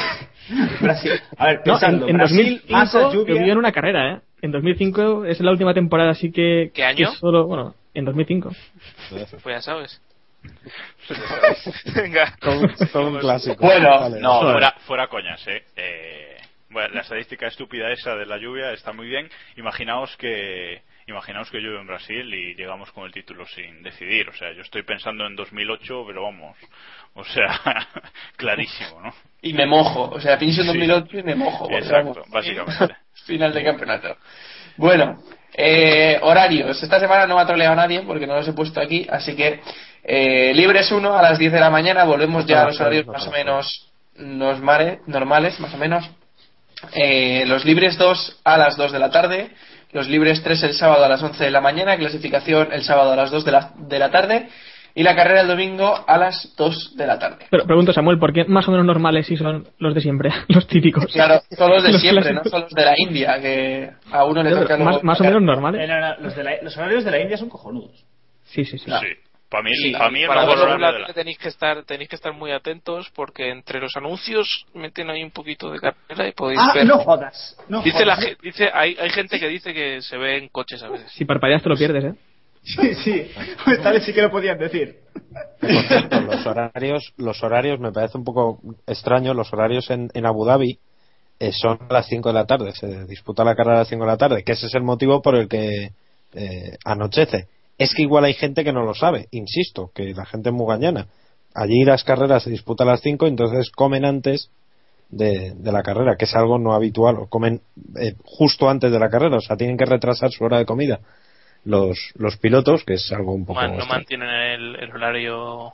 Brasil. A ver, No, en, pensando, en Brasil, 2005 masa, lluvia. llovió en una carrera, ¿eh? En 2005 es la última temporada, así que... ¿Qué año? que solo, bueno, en 2005. Pues ya sabes. Venga. Todo, todo un clásico. Bueno, Vale. No, fuera, fuera coñas, eh. Eh, bueno, la estadística estúpida esa de la lluvia está muy bien. Imaginaos que imaginaos que llueve en Brasil y llegamos con el título sin decidir. O sea, yo estoy pensando en 2008, pero vamos, o sea, clarísimo, ¿no? Y me mojo. O sea, pienso en Sí. 2008 y me mojo. Exacto, vamos, básicamente. Final de campeonato. Bueno, eh, horarios. Esta semana no me ha troleado nadie porque no los he puesto aquí. Así que eh, libres 1 a las 10 de la mañana. Volvemos ya a los horarios más o menos normales, normales más o menos. Eh, los libres 2 a las 2 de la tarde. Los libres 3 el sábado a las 11 de la mañana. Clasificación el sábado a las 2 de la, de la tarde. Y la carrera el domingo a las 2 de la tarde. Pero pregunto, Samuel, ¿por qué más o menos normales si son los de siempre? Los típicos. Claro, son los de Los siempre, no son los de la India, que a uno le toca más, más o menos Eh, normales. no, no, los, de la- los horarios de la India son cojonudos. Sí, sí, sí. Sí. Para mí, Sí, para mí el para mejor la la- tenéis que estar tenéis que estar muy atentos porque entre los anuncios meten ahí un poquito de carrera y podéis Ah, ver no jodas. No dice la jodas. ge- dice hay, hay gente que dice que se ve en coches a veces Si parpadeas te lo pierdes, ¿eh? Sí, sí. Pues tal vez sí que lo podían decir. Por cierto, los horarios, los horarios me parece un poco extraño. Los horarios en, en Abu Dhabi eh, son a las 5 de la tarde. Se disputa la carrera a las 5 de la tarde, que ese es el motivo por el que eh, anochece. Es que igual hay gente que no lo sabe, insisto, que la gente es muy gañana. Allí las carreras se disputan a las 5, entonces comen antes de, de la carrera, que es algo no habitual, o comen eh, justo antes de la carrera, o sea, tienen que retrasar su hora de comida los, los pilotos, que es algo un poco Man- no mantienen el, el horario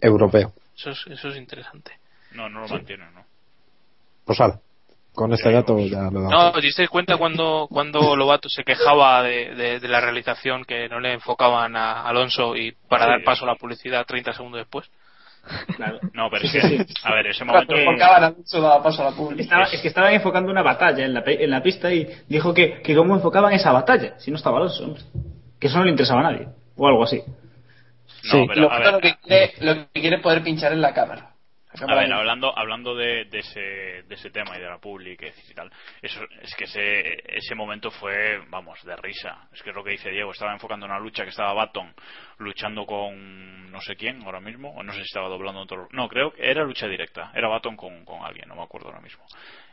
europeo. eso es, eso es interesante No, no lo mantienen, ¿no? Pues con este dato ya lo damos. no disteis cuenta cuando cuando Lobato se quejaba de, de- de la realización que no le enfocaban a Alonso y para Sí. dar paso a la publicidad 30 segundos después Claro. No, pero es que, sí, sí. a ver, ese momento... Eh, enfocaban a Alonso daba paso a la. Estaba- es que estaban enfocando una batalla en la, pe- en la pista y dijo que, que cómo enfocaban esa batalla, si no estaba Alonso. hombre. Que eso no le interesaba a nadie. O algo así. No, pero, Lo, a lo que quiere, lo que quiere es poder pinchar en la cámara. A ver, hablando, hablando de, de, ese, de ese tema y de la public y tal, eso, es que ese, ese momento fue, vamos, de risa. Es que es lo que dice Diego, estaba enfocando una lucha que estaba Baton luchando con no sé quién ahora mismo, o no sé si estaba doblando otro. No, creo que era lucha directa, era Baton con, con alguien, no me acuerdo ahora mismo.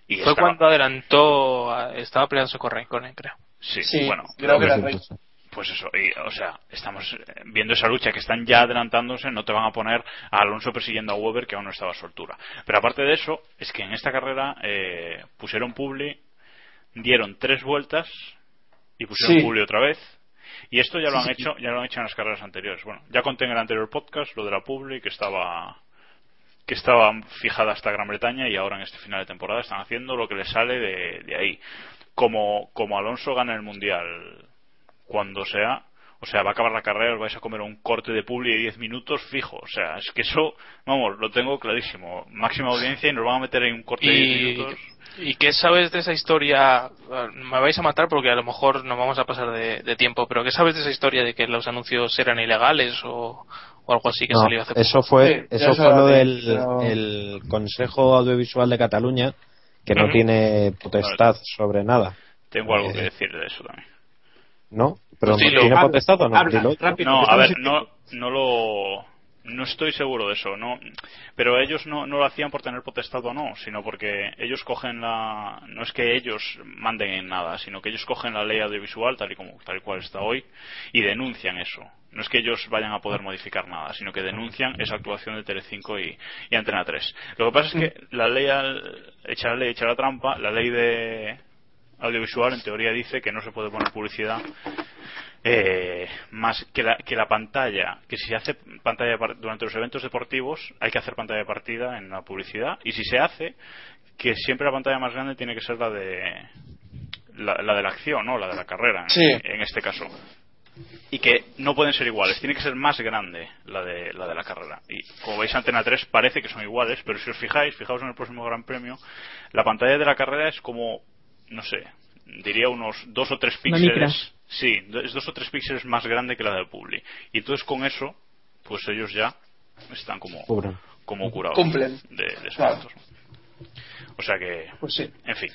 Y fue cuando adelantó, estaba peleándose con Raikkonen, creo. Sí, bueno, creo que era pues eso, y, o sea, estamos viendo esa lucha que están ya adelantándose, no te van a poner a Alonso persiguiendo a Weber que aún no estaba a su altura. Pero aparte de eso, es que en esta carrera eh, pusieron Publi, dieron tres vueltas y pusieron Publi otra vez. Y esto ya lo han hecho, ya lo han hecho en las carreras anteriores. Bueno, ya conté en el anterior podcast lo de la Publi que estaba que estaba fijada hasta Gran Bretaña y ahora en este final de temporada están haciendo lo que les sale de, de ahí. Como, como Alonso gana el Mundial cuando sea o sea, va a acabar la carrera, os vais a comer un corte de publi de 10 minutos fijo. O sea, es que eso, vamos, lo tengo clarísimo. Máxima audiencia y nos van a meter en un corte de 10 minutos. ¿Y qué sabes de esa historia? Me vais a matar porque a lo mejor no vamos a pasar de, tiempo, pero ¿qué sabes de esa historia de que los anuncios eran ilegales o, algo así que salió hace poco? Eso fue, eso fue lo del el Consejo Audiovisual de Cataluña, que no tiene potestad sobre nada. Tengo algo que eh, decir de eso también. ¿No? ¿Pero no tiene potestad o no? no, a ver, no, no lo... No estoy seguro de eso, no, pero ellos no, no lo hacían por tener potestad o no, sino porque ellos cogen la, no es que ellos manden en nada, sino que ellos cogen la ley audiovisual tal y como tal y cual está hoy y denuncian eso. No es que ellos vayan a poder modificar nada, sino que denuncian esa actuación de Telecinco y, y Antena 3. Lo que pasa es que la ley, echa la ley, echa la trampa, la ley de audiovisual en teoría dice que no se puede poner publicidad eh, más que la, que la pantalla, que si se hace pantalla durante los eventos deportivos hay que hacer pantalla de partida en la publicidad y si se hace que siempre la pantalla más grande tiene que ser la de la, de la acción, ¿no? La de la carrera en, este caso y que no pueden ser iguales, tiene que ser más grande la de la de la carrera. Y como veis Antena 3 parece que son iguales, pero si os fijáis, fijaos en el próximo Gran Premio, la pantalla de la carrera es como no sé, diría unos dos o tres píxeles. Sí, es dos o tres píxeles más grande que la del Publi. Y entonces con eso, pues ellos ya están como, como curados Cumplen. de, de O sea que, pues sí. en fin.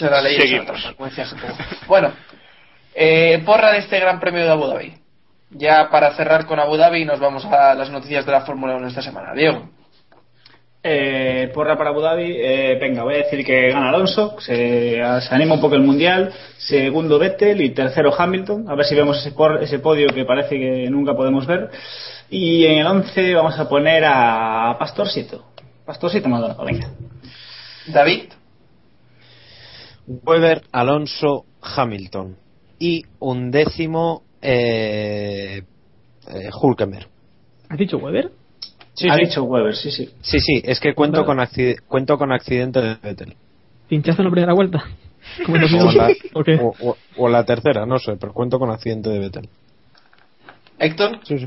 la ley Seguimos. bueno, eh, porra de este Gran Premio de Abu Dhabi. Ya para cerrar con Abu Dhabi nos vamos a las noticias de la Fórmula 1 esta semana. Diego. Eh, porra para Abu Dhabi, eh, venga, voy a decir que gana Alonso, se, anima un poco el mundial, segundo Vettel y tercero Hamilton, a ver si vemos ese, ese podio que parece que nunca podemos ver. Y en el 11 vamos a poner a Pastorcito, Pastorcito Maldonado, venga. David. Weber, Alonso, Hamilton. Y un décimo eh, eh Hulkenberg. ¿Has dicho Weber? Sí, ha dicho Weber, sí, sí. Sí, sí, es que cuento con, cuento con accidente de Vettel. ¿Pinchaste en la primera vuelta? o, la, tercera, no sé, pero cuento con accidente de Vettel. ¿Héctor? Sí, sí.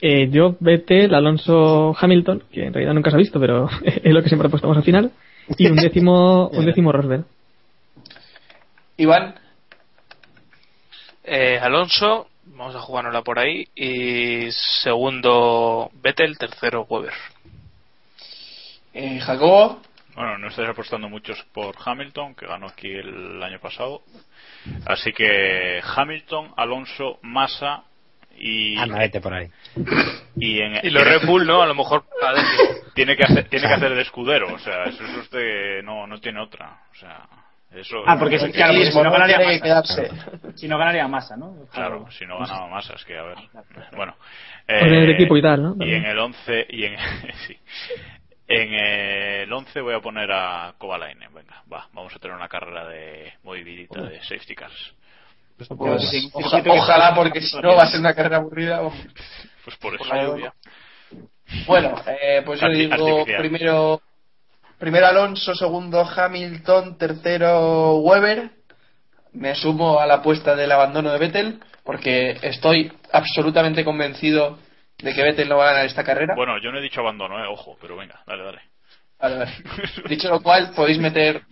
Eh, yo, Vettel, Alonso, Hamilton, que en realidad nunca se ha visto, pero es lo que siempre apostamos al final. Y un décimo, un décimo Rosberg. Iván. Eh, Alonso, Vamos a jugárnosla por ahí. Y segundo Vettel, tercero Weber. Eh, Jacobo. Bueno, no estáis apostando muchos por Hamilton, que ganó aquí el año pasado. Así que Hamilton, Alonso, Massa y. Anda, vete por ahí. Y, en, y los Red Bull, ¿no? A lo mejor. tiene que hacer, tiene que hacer de escudero, o sea, eso es usted. No, no tiene otra. O sea. Eso, ah, porque, si, claro, si no ganaría masa. Si no ganaría masa, ¿no? Claro, si no ganaba masa, es que a ver. Bueno. en el equipo y tal, ¿no? Y en el 11, y en, sí. En el 11 voy a poner a Kovalainen. Venga, va, vamos a tener una carrera de movidita de safety cars. Pues, ojalá, porque si no va a ser una carrera aburrida. Pues por eso. bueno, eh, pues yo digo primero Primero Alonso, segundo Hamilton, tercero Weber. Me sumo a la apuesta del abandono de Vettel porque estoy absolutamente convencido de que Vettel no va a ganar esta carrera. Bueno, yo no he dicho abandono, eh, ojo, pero venga, dale, dale. Vale, Dicho lo cual, podéis meter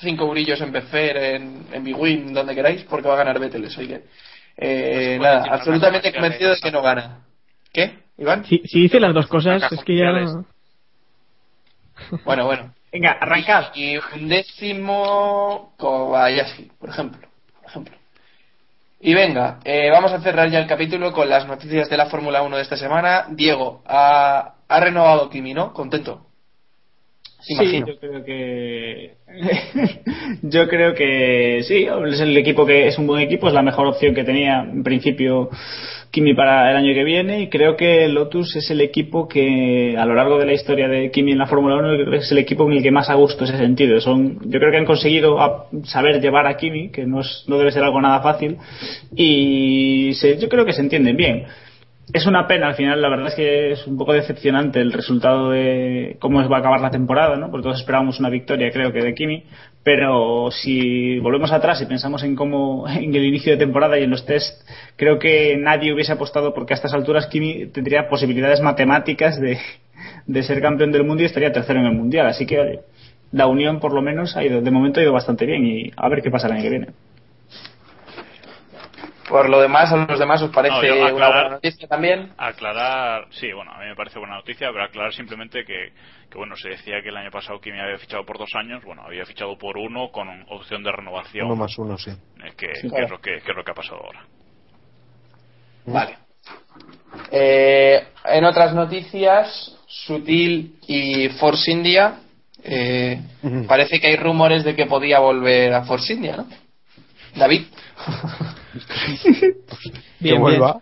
cinco brillos en Befer, en, en Big Win, donde queráis, porque va a ganar Vettel. Eso, que, eh, pues nada, absolutamente convencido de que no gana. ¿Qué, Iván? Si, si dice las dos cosas, es que ya. Bueno, bueno. Venga, arrancad. Y un décimo Kobayashi, por ejemplo. Por ejemplo. Y venga, eh, vamos a cerrar ya el capítulo con las noticias de la Fórmula 1 de esta semana. Diego, ha, ha renovado Kimi, ¿no? ¿Contento? Sí, yo creo que yo creo que sí, es el equipo que es un buen equipo, es la mejor opción que tenía en principio Kimi para el año que viene y creo que Lotus es el equipo que a lo largo de la historia de Kimi en la Fórmula 1 creo que es el equipo en el que más a gusto ese sentido. Son, yo creo que han conseguido a- saber llevar a Kimi, que no, es, no debe ser algo nada fácil y se- yo creo que se entienden bien. Es una pena al final, la verdad es que es un poco decepcionante el resultado de cómo va a acabar la temporada, ¿no? Porque todos esperábamos una victoria, creo que de Kimi, pero si volvemos atrás y pensamos en cómo en el inicio de temporada y en los test, creo que nadie hubiese apostado porque a estas alturas Kimi tendría posibilidades matemáticas de, de ser campeón del mundo y estaría tercero en el mundial, así que la unión por lo menos ha ido de momento ha ido bastante bien y a ver qué pasa el año que viene. Por lo demás, a los demás os parece No, yo una buena noticia también. Aclarar, sí, bueno, a mí me parece buena noticia, pero aclarar simplemente que, que, bueno, se decía que el año pasado Kimi había fichado por dos años, bueno, había fichado por uno con opción de renovación, Uno más uno, sí. eh, que, Sí, que claro. es lo que, que es lo que ha pasado ahora. Vale. Eh, en otras noticias, Sutil y Force India. eh, parece que hay rumores de que podía volver a Force India, ¿no? David. que Bien, vuelva.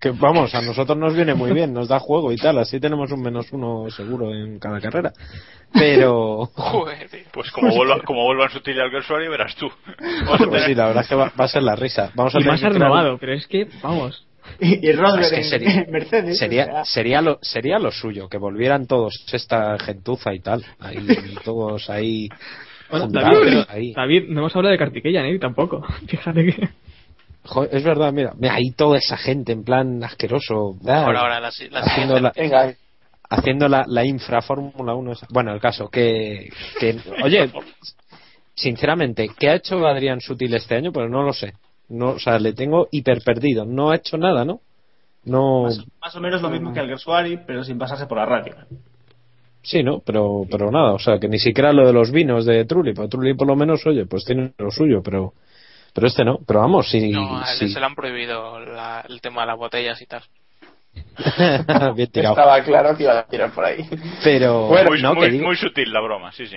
Que vamos, a nosotros nos viene muy bien, nos da juego y tal, así tenemos un menos uno seguro en cada carrera. Pero, Joder. Pues como vuelva, como vuelvan Sutil y Alguersuari, verás tú. pues sí, la verdad es que va, va a ser la risa. Vamos a Y más renovado, pero es que, vamos. Y, y Es que sería- Mercedes. o Sería, sea, sería, lo, sería lo suyo, que volvieran todos esta gentuza y tal. Ahí, todos ahí. Bueno, David, pero- ahí. David, no hemos hablado de Kartikeyan, ¿eh? Tampoco. Fíjate que. Joder, es verdad, mira, mira, ahí toda esa gente en plan asqueroso. ah, Ahora, ahora, la, la haciendo la, Venga, haciendo la, la infra Fórmula 1. esa. Bueno, el caso, que, que. Oye, sinceramente, ¿qué ha hecho Adrián Sutil este año? Pues no lo sé. No, o sea, le tengo hiper perdido. No ha hecho nada, ¿no? No. más, más o menos lo mismo que Alguersuari, pero sin pasarse por la radio. Sí, ¿no? Pero, pero nada, o sea, que ni siquiera lo de los vinos de Trulli. Pues Trulli por lo menos, oye, pues tiene lo suyo, pero. Pero este no. Pero vamos, sí. No, a él sí. se le han prohibido la- el tema de las botellas y tal. Bien tirado. estaba claro que iba a tirar por ahí. Pero. muy, no, muy, que digo- muy sutil la broma, sí, sí.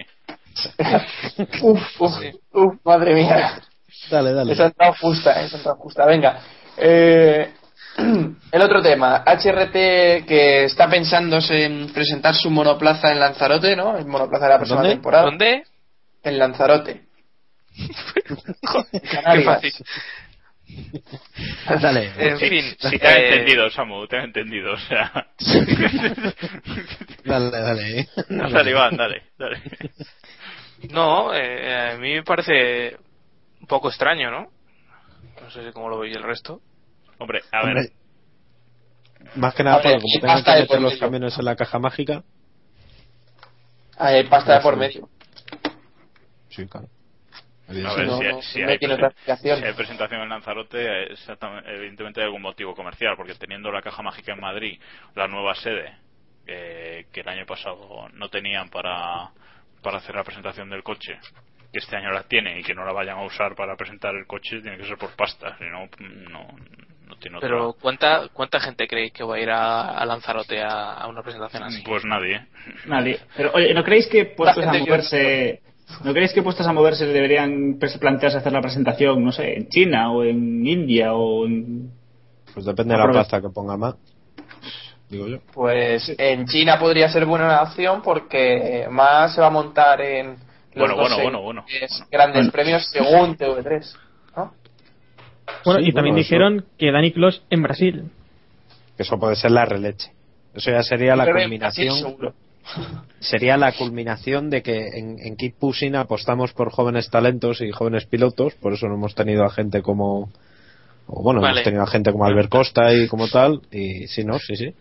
uf, uf, uf, madre mía. Dale, dale. Esa ha entrado justa, eh, esa ha entrado justa. Venga. Eh, el otro tema. HRT que está pensándose en presentar su monoplaza en Lanzarote, ¿no? El monoplaza de la próxima ¿Dónde? temporada. ¿Dónde? En Lanzarote. En Qué fácil. Dale. En Sí, fin. sí, te han eh, entendido, Samu, te han entendido, o sea. Dale, dale. dale, Iván, dale, dale. No, eh, a mí me parece un poco extraño, ¿no? No sé cómo lo veis el resto. Hombre, a ver, Más que nada, ver, como tengan pasta que de meter por los medio. camiones en la caja mágica. Ah, hay pasta de por medio. Sí, claro. a Sí, ver no, si, no, si no hay si presentación en Lanzarote, eh, exactamente- evidentemente hay algún motivo comercial, porque teniendo la caja mágica en Madrid, la nueva sede, eh, que el año pasado no tenían para, para hacer la presentación del coche, que este año la tiene y que no la vayan a usar para presentar el coche, tiene que ser por pasta, si no, no, no tiene otra. Pero ¿cuánta, ¿cuánta gente creéis que va a ir a, a Lanzarote a, a una presentación así? Pues nadie. Nadie. Pero oye, ¿no creéis que puestos a moverse, no creéis que puestos a moverse deberían plantearse hacer la presentación, no sé, en China o en India o en Pues depende de la pasta que ponga más. Digo yo. Pues en China podría ser buena opción porque más se va a montar en los Bueno, dos bueno, bueno, bueno. siguientes Bueno. grandes premios según TV3. ¿No? Bueno, Sí, y también bueno, eso- dijeron que Dani Clos en Brasil. Eso puede ser la releche. Eso ya sería la culminación. Sería la culminación de que en, en Keep Pushing apostamos por jóvenes talentos y jóvenes pilotos. Por eso no hemos tenido a gente como. O bueno, Vale. hemos tenido a gente como Albert Costa y como tal. Y sí, no, sí, sí.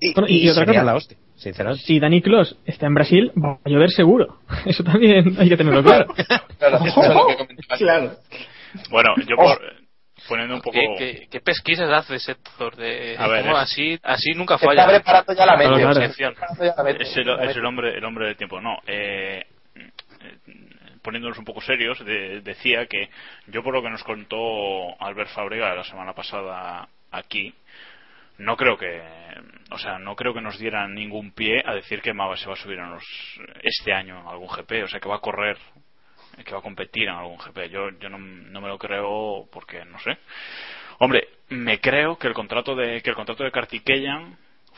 Y, Bueno, y otra cosa. la hostia, sinceramente. Si Dani Clos está en Brasil, va a llover seguro. Eso también hay que tenerlo claro. Claro, eso es lo que comentaba. Claro. Bueno, yo por, poniendo un poco. ¿Qué, qué, qué pesquisas hace Sector? De, A ver, cómo es- así, así nunca Está falla. preparando ya la mente. Claro, claro. Sección. Preparando ya la mente. es el, es el hombre el hombre del tiempo no eh, eh, poniéndonos un poco serios de- decía que yo por lo que nos contó Albert Fábrega la semana pasada aquí no creo que o sea no creo que nos dieran ningún pie a decir que Mava se va a subir en los, este año en algún GP o sea que va a correr que va a competir en algún GP yo yo no, no me lo creo porque no sé hombre me creo que el contrato de que el contrato de Kartikeyan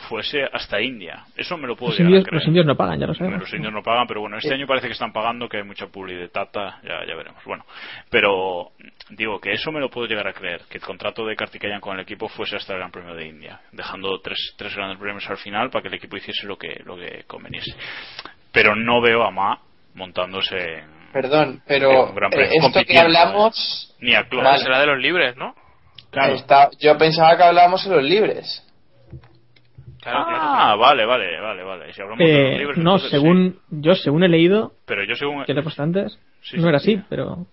fuese hasta India eso me lo puedo Los llegar a creer los indios no pagan, ya lo sabemos. los indios no pagan, pero bueno, este año parece que están pagando, que hay mucha publi de Tata, ya, ya veremos. Bueno, pero digo que eso me lo puedo llegar a creer, que el contrato de Kartikeyan con el equipo fuese hasta el Gran Premio de India, dejando tres, tres grandes premios al final para que el equipo hiciese lo que, lo que conveniese. Pero no veo a Ma montándose en, Perdón, pero eh, esto que hablamos, ni a Claro, será de los libres, ¿no? Claro. está, yo pensaba que hablábamos en los libres. Claro, Ah, vale, vale, vale, vale. Si hablamos de los Eh, libres, no, entonces sí. según yo según he leído, Pero yo según... que te he puesto antes, Sí, no sí, era sí. así, pero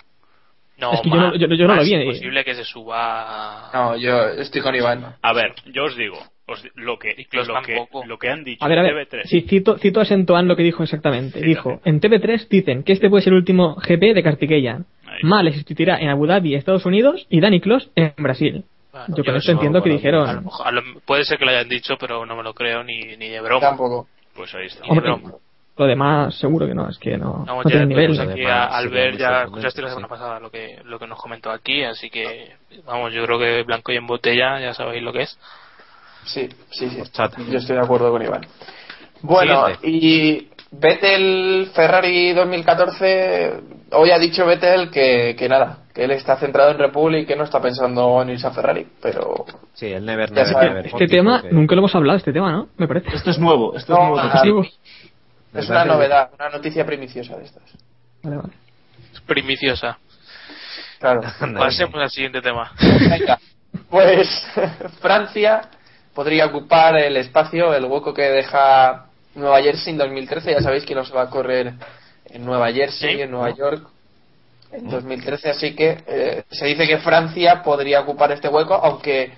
No, Es que yo Ma- no- yo- yo no lo es vi, eh. imposible que se suba. No, yo estoy con Iván. A ver, yo os digo, os lo que, lo que, tampoco. lo que han dicho A ver, a en ver, TV3. sí, cito, cito a Sentoan lo que dijo exactamente. Sí, dijo, en TV3 dicen que este puede ser el último GP de Kartikeyan. Ahí. Ma le sustituirá en Abu Dhabi, Estados Unidos, y Danny Kloss en Brasil. Bueno, yo con esto eso, entiendo que A dijeron... lo a lo- puede ser que lo hayan dicho, pero no me lo creo ni, ni de broma. Tampoco. Pues ahí está. Hombre, broma. lo demás seguro que no, es que no, Vamos, no ya nivel. aquí a Albert, ya escuchaste la sí. semana pasada lo que, lo que nos comentó aquí, así que, vamos, yo creo que blanco y en botella ya sabéis lo que es. Sí, sí, sí. Yo estoy de acuerdo con Iván. Bueno, Siguiente. y Vettel Ferrari 2014, hoy ha dicho Vettel que, que nada, que él está centrado en Red Bull y que no está pensando en irse a Ferrari, pero Sí, el Never Never. Este tema, nunca lo hemos hablado, este tema, ¿no? Me parece. Esto es nuevo, esto No, es nuevo. es una novedad, una noticia primiciosa de estas. Vale, vale. Es primiciosa. Claro. Pasemos al siguiente tema. Venga, pues Francia podría ocupar el espacio, el hueco que deja Nueva Jersey en 2013. Ya sabéis que no se va a correr en Nueva Jersey, Sí. en Nueva York, en 2013. Así que eh, se dice que Francia podría ocupar este hueco, aunque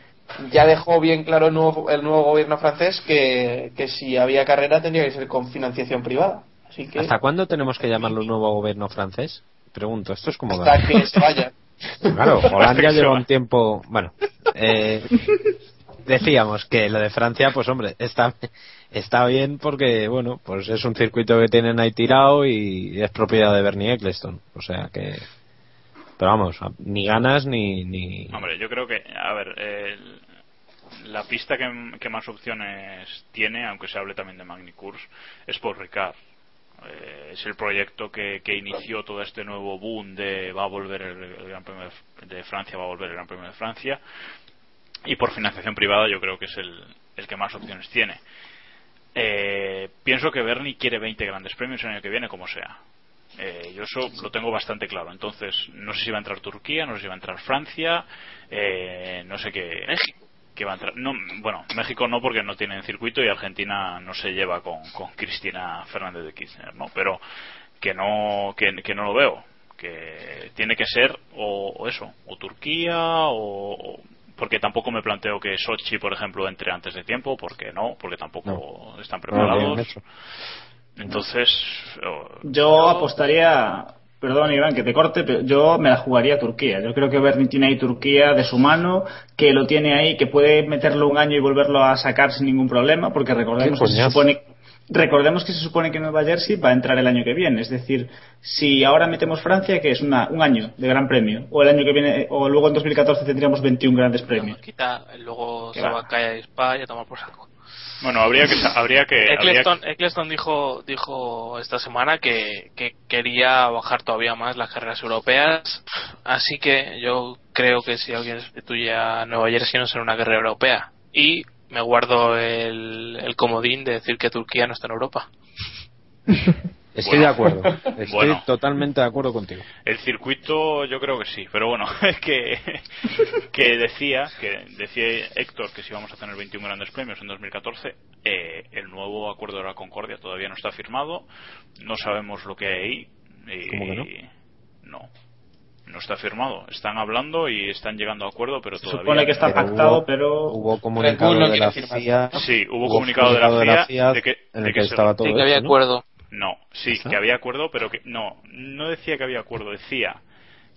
ya dejó bien claro el nuevo, el nuevo gobierno francés que, que si había carrera tendría que ser con financiación privada. Así que ¿Hasta cuándo tenemos que llamarlo un nuevo gobierno francés? Pregunto, esto es como... hasta que se vaya. Claro, Holanda lleva va. un tiempo. Bueno, eh, decíamos que lo de Francia, pues hombre, está, está bien porque, bueno, pues es un circuito que tienen ahí tirado y es propiedad de Bernie Eccleston. O sea que. Pero vamos, ni ganas ni. ni... Hombre, yo creo que, a ver, la pista que, más opciones tiene, aunque se hable también de Magny-Cours, es por Ricard. Eh, es el proyecto que, que inició todo este nuevo boom de va a volver el, Gran Premio de Francia, va a volver el Gran Premio de Francia. Y por financiación privada yo creo que es el, el que más opciones tiene. Eh, pienso que Bernie quiere 20 grandes premios el año que viene, como sea. Eh, yo eso lo tengo bastante claro. Entonces, no sé si va a entrar Turquía, no sé si va a entrar Francia, eh, no sé qué. México. Que va a entrar. No, bueno, México no porque no tienen circuito y Argentina no se lleva con, con Cristina Fernández de Kirchner, ¿no? Pero que no, que, que no lo veo. Que tiene que ser o, o eso, o Turquía o, o- porque tampoco me planteo que Sochi, por ejemplo, entre antes de tiempo, porque no, porque tampoco están No preparados. Entonces, Yo apostaría, perdón Iván que te corte, pero yo me la jugaría a Turquía. Yo creo que Bernie tiene ahí Turquía de su mano, que lo tiene ahí, que puede meterlo un año y volverlo a sacar sin ningún problema, porque recordemos que se supone recordemos que se supone que Nueva Jersey va a entrar el año que viene. Es decir, si ahora metemos Francia, que es una, un año de gran premio, o el año que viene, o luego en 2014 tendríamos 21 grandes premios. Quita, luego se va a caer a España y a tomar por saco. bueno, habría que, habría que, habría Eccleston, Eccleston dijo, dijo esta semana que, que quería bajar todavía más las carreras europeas, así que yo creo que si alguien sustituye a Nueva Jersey no será una carrera europea. Y me guardo el, el comodín de decir que Turquía no está en Europa. Estoy Bueno. de acuerdo. Estoy Bueno. totalmente de acuerdo contigo. El circuito yo creo que sí, pero bueno, es que, que decía, que decía Héctor que si vamos a tener 21 grandes premios en 2014, eh, el nuevo acuerdo de la Concordia todavía no está firmado, no sabemos lo que hay ahí. y- ¿Cómo que no? No. No está firmado. Están hablando y están llegando a acuerdo, pero Se todavía. supone que está Pero pactado, hubo- pero. Hubo comunicado no de la. FIA. Sí, hubo, hubo comunicado, de la FIA, de que, en de el que que se- estaba todo Sí, que había acuerdo. No, sí, ¿Está? que había acuerdo, pero que no, no decía que había acuerdo, decía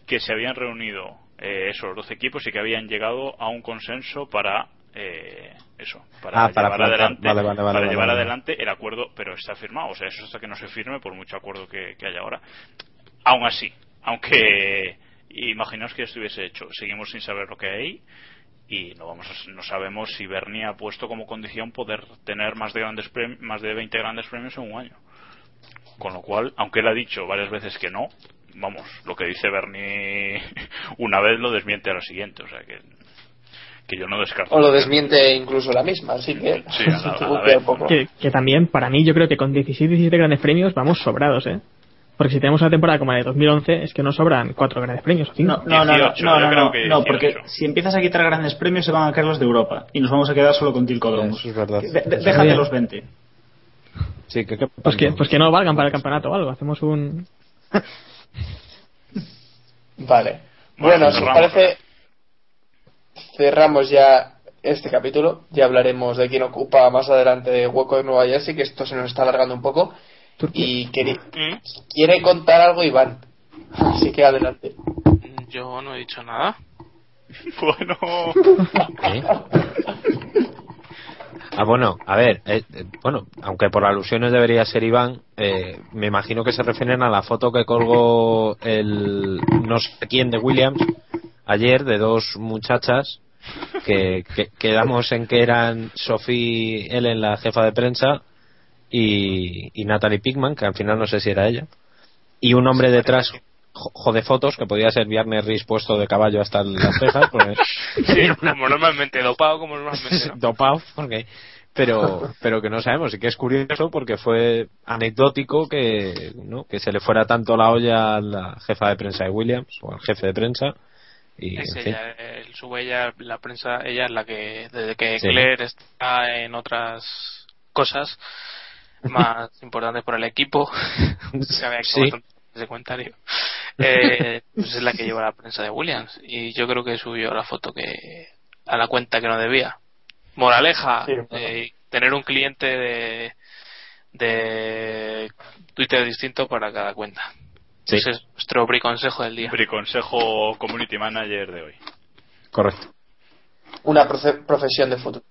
que se habían reunido eh, esos 12 equipos y que habían llegado a un consenso para eh, eso, para Ah, para llevar plantar. adelante, Vale, vale, vale, para vale, llevar vale. adelante el acuerdo, pero está firmado, o sea, eso hasta que no se firme por mucho acuerdo que, que haya ahora. Aún así, aunque imaginaos que estuviese hecho, seguimos sin saber lo que hay y no vamos a- no sabemos si Bernie ha puesto como condición poder tener más de grandes premi- más de 20 grandes premios en un año. Con lo cual, aunque él ha dicho varias veces que no, vamos, lo que dice Bernie una vez lo desmiente a la siguiente, o sea que que yo no descarto. O lo desmiente incluso la misma, así que. Sí, a la- a la Buquea vez. un poco. Que, que también, para mí, yo creo que con 16, 17 grandes premios vamos sobrados, ¿eh? Porque si tenemos una temporada como la de 2011, es que nos sobran cuatro grandes premios. o cinco. No, no, no, no, 18, no, no, no, que no, porque 18. si empiezas a quitar grandes premios se van a caer los de Europa y nos vamos a quedar solo con Tilcodromos. Eso es verdad. De- déjate los 20. Sí, que, que- Pues que, pues que no valgan para el campeonato o algo. Hacemos un. Vale. Bueno, Bueno, si os parece, cerramos ya este capítulo. Ya hablaremos de quién ocupa más adelante hueco de Nueva Jersey, que esto se nos está alargando un poco. Y ¿Mm? quiere contar algo Iván. Así que adelante. Yo no he dicho nada. Bueno, ¿Eh? Ah, bueno, a ver, eh, eh, bueno, aunque por alusiones debería ser Iván, eh, me imagino que se refieren a la foto que colgó el no sé quién de Williams ayer de dos muchachas que, que quedamos en que eran Sophie Ellen, la jefa de prensa, y, y Natalie Pigman, que al final no sé si era ella, y un hombre detrás jo- jode fotos que podía ser Viernes Riz puesto de caballo hasta las cejas, porque Sí, como normalmente, dopado como normalmente. ¿no? dopado, porque pero pero que no sabemos y que es curioso porque fue anecdótico que no que se le fuera tanto la olla a la jefa de prensa de Williams o al jefe de prensa y Es en fin. ella, el- sube ella, la prensa, ella es la que, desde que Sí. Claire está en otras cosas más importantes por el equipo, se había Sí. ese comentario, eh, pues es la que lleva la prensa de Williams. Y yo creo que subió la foto que a la cuenta que no debía. Moraleja, Sí, eh, tener un cliente de, de Twitter distinto para cada cuenta. Sí. Ese es nuestro consejo del día. consejo community manager de hoy. correcto Una proce- profesión de futuro.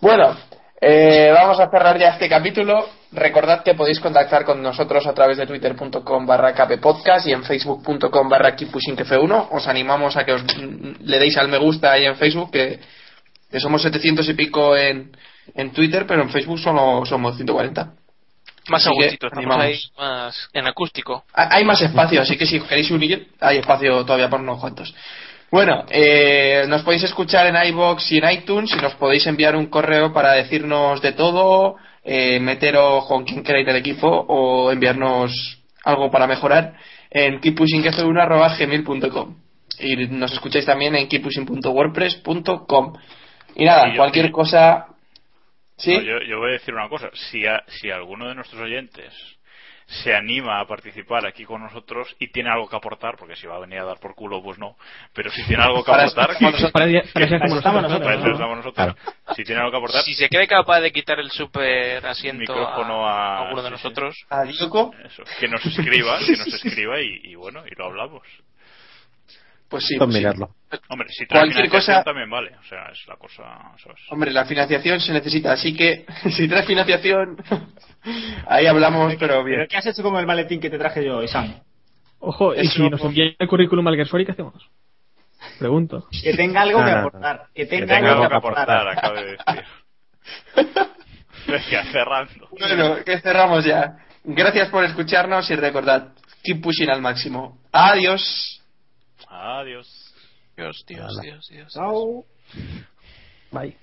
Bueno, eh, vamos a cerrar ya este capítulo. Recordad que podéis contactar con nosotros a través de twitter.com barra kppodcast y en facebook.com barra keeppushingf1. Os animamos a que os le deis al me gusta ahí en Facebook, que, que somos 700 y pico en, en Twitter, pero en Facebook solo somos 140. Más Así a que gustito, estamos animamos. ahí más en acústico. Ha- Hay más espacio, así que si queréis unir, hay espacio todavía por unos cuantos. Bueno, eh, nos podéis escuchar en iBox y en iTunes y nos podéis enviar un correo para decirnos de todo, eh, meteros con quien queráis del equipo o enviarnos algo para mejorar en keeppushingf1.gmail.com y nos escucháis también en keeppushing.wordpress.com y nada, cualquier cosa... ¿Sí? No, yo, yo voy a decir una cosa. Si, a- si alguno de nuestros oyentes se anima a participar aquí con nosotros y tiene algo que aportar, porque si va a venir a dar por culo, pues no. Pero si tiene algo que aportar. Si tiene algo que aportar, Si se cree capaz de quitar el super asiento Micrófono a, a- alguno de sí, sí. nosotros, ¿A eso, que nos escriba, que nos escriba y, y bueno, y lo hablamos. Pues sí. Pues sí. mirarlo Hombre, si trae Cualquier financiación cosa- también vale. O sea, es la cosa. Hombre, la financiación se necesita, así que si traes financiación, ahí hablamos, pero bien. ¿Pero qué has hecho con el maletín que te traje yo, Isam? Ojo, y si nos envían el currículum al Gersori, ¿qué hacemos? Pregunto. Que tenga algo No, que no, no. aportar. Que Que tenga, algo que aportar, acaba de decir. Venga, cerrando. Bueno, que cerramos ya. Gracias por escucharnos y recordad, keep pushing al máximo. Adiós. Adiós. Dios, Dios, Dios, Dios. Chao. Bye.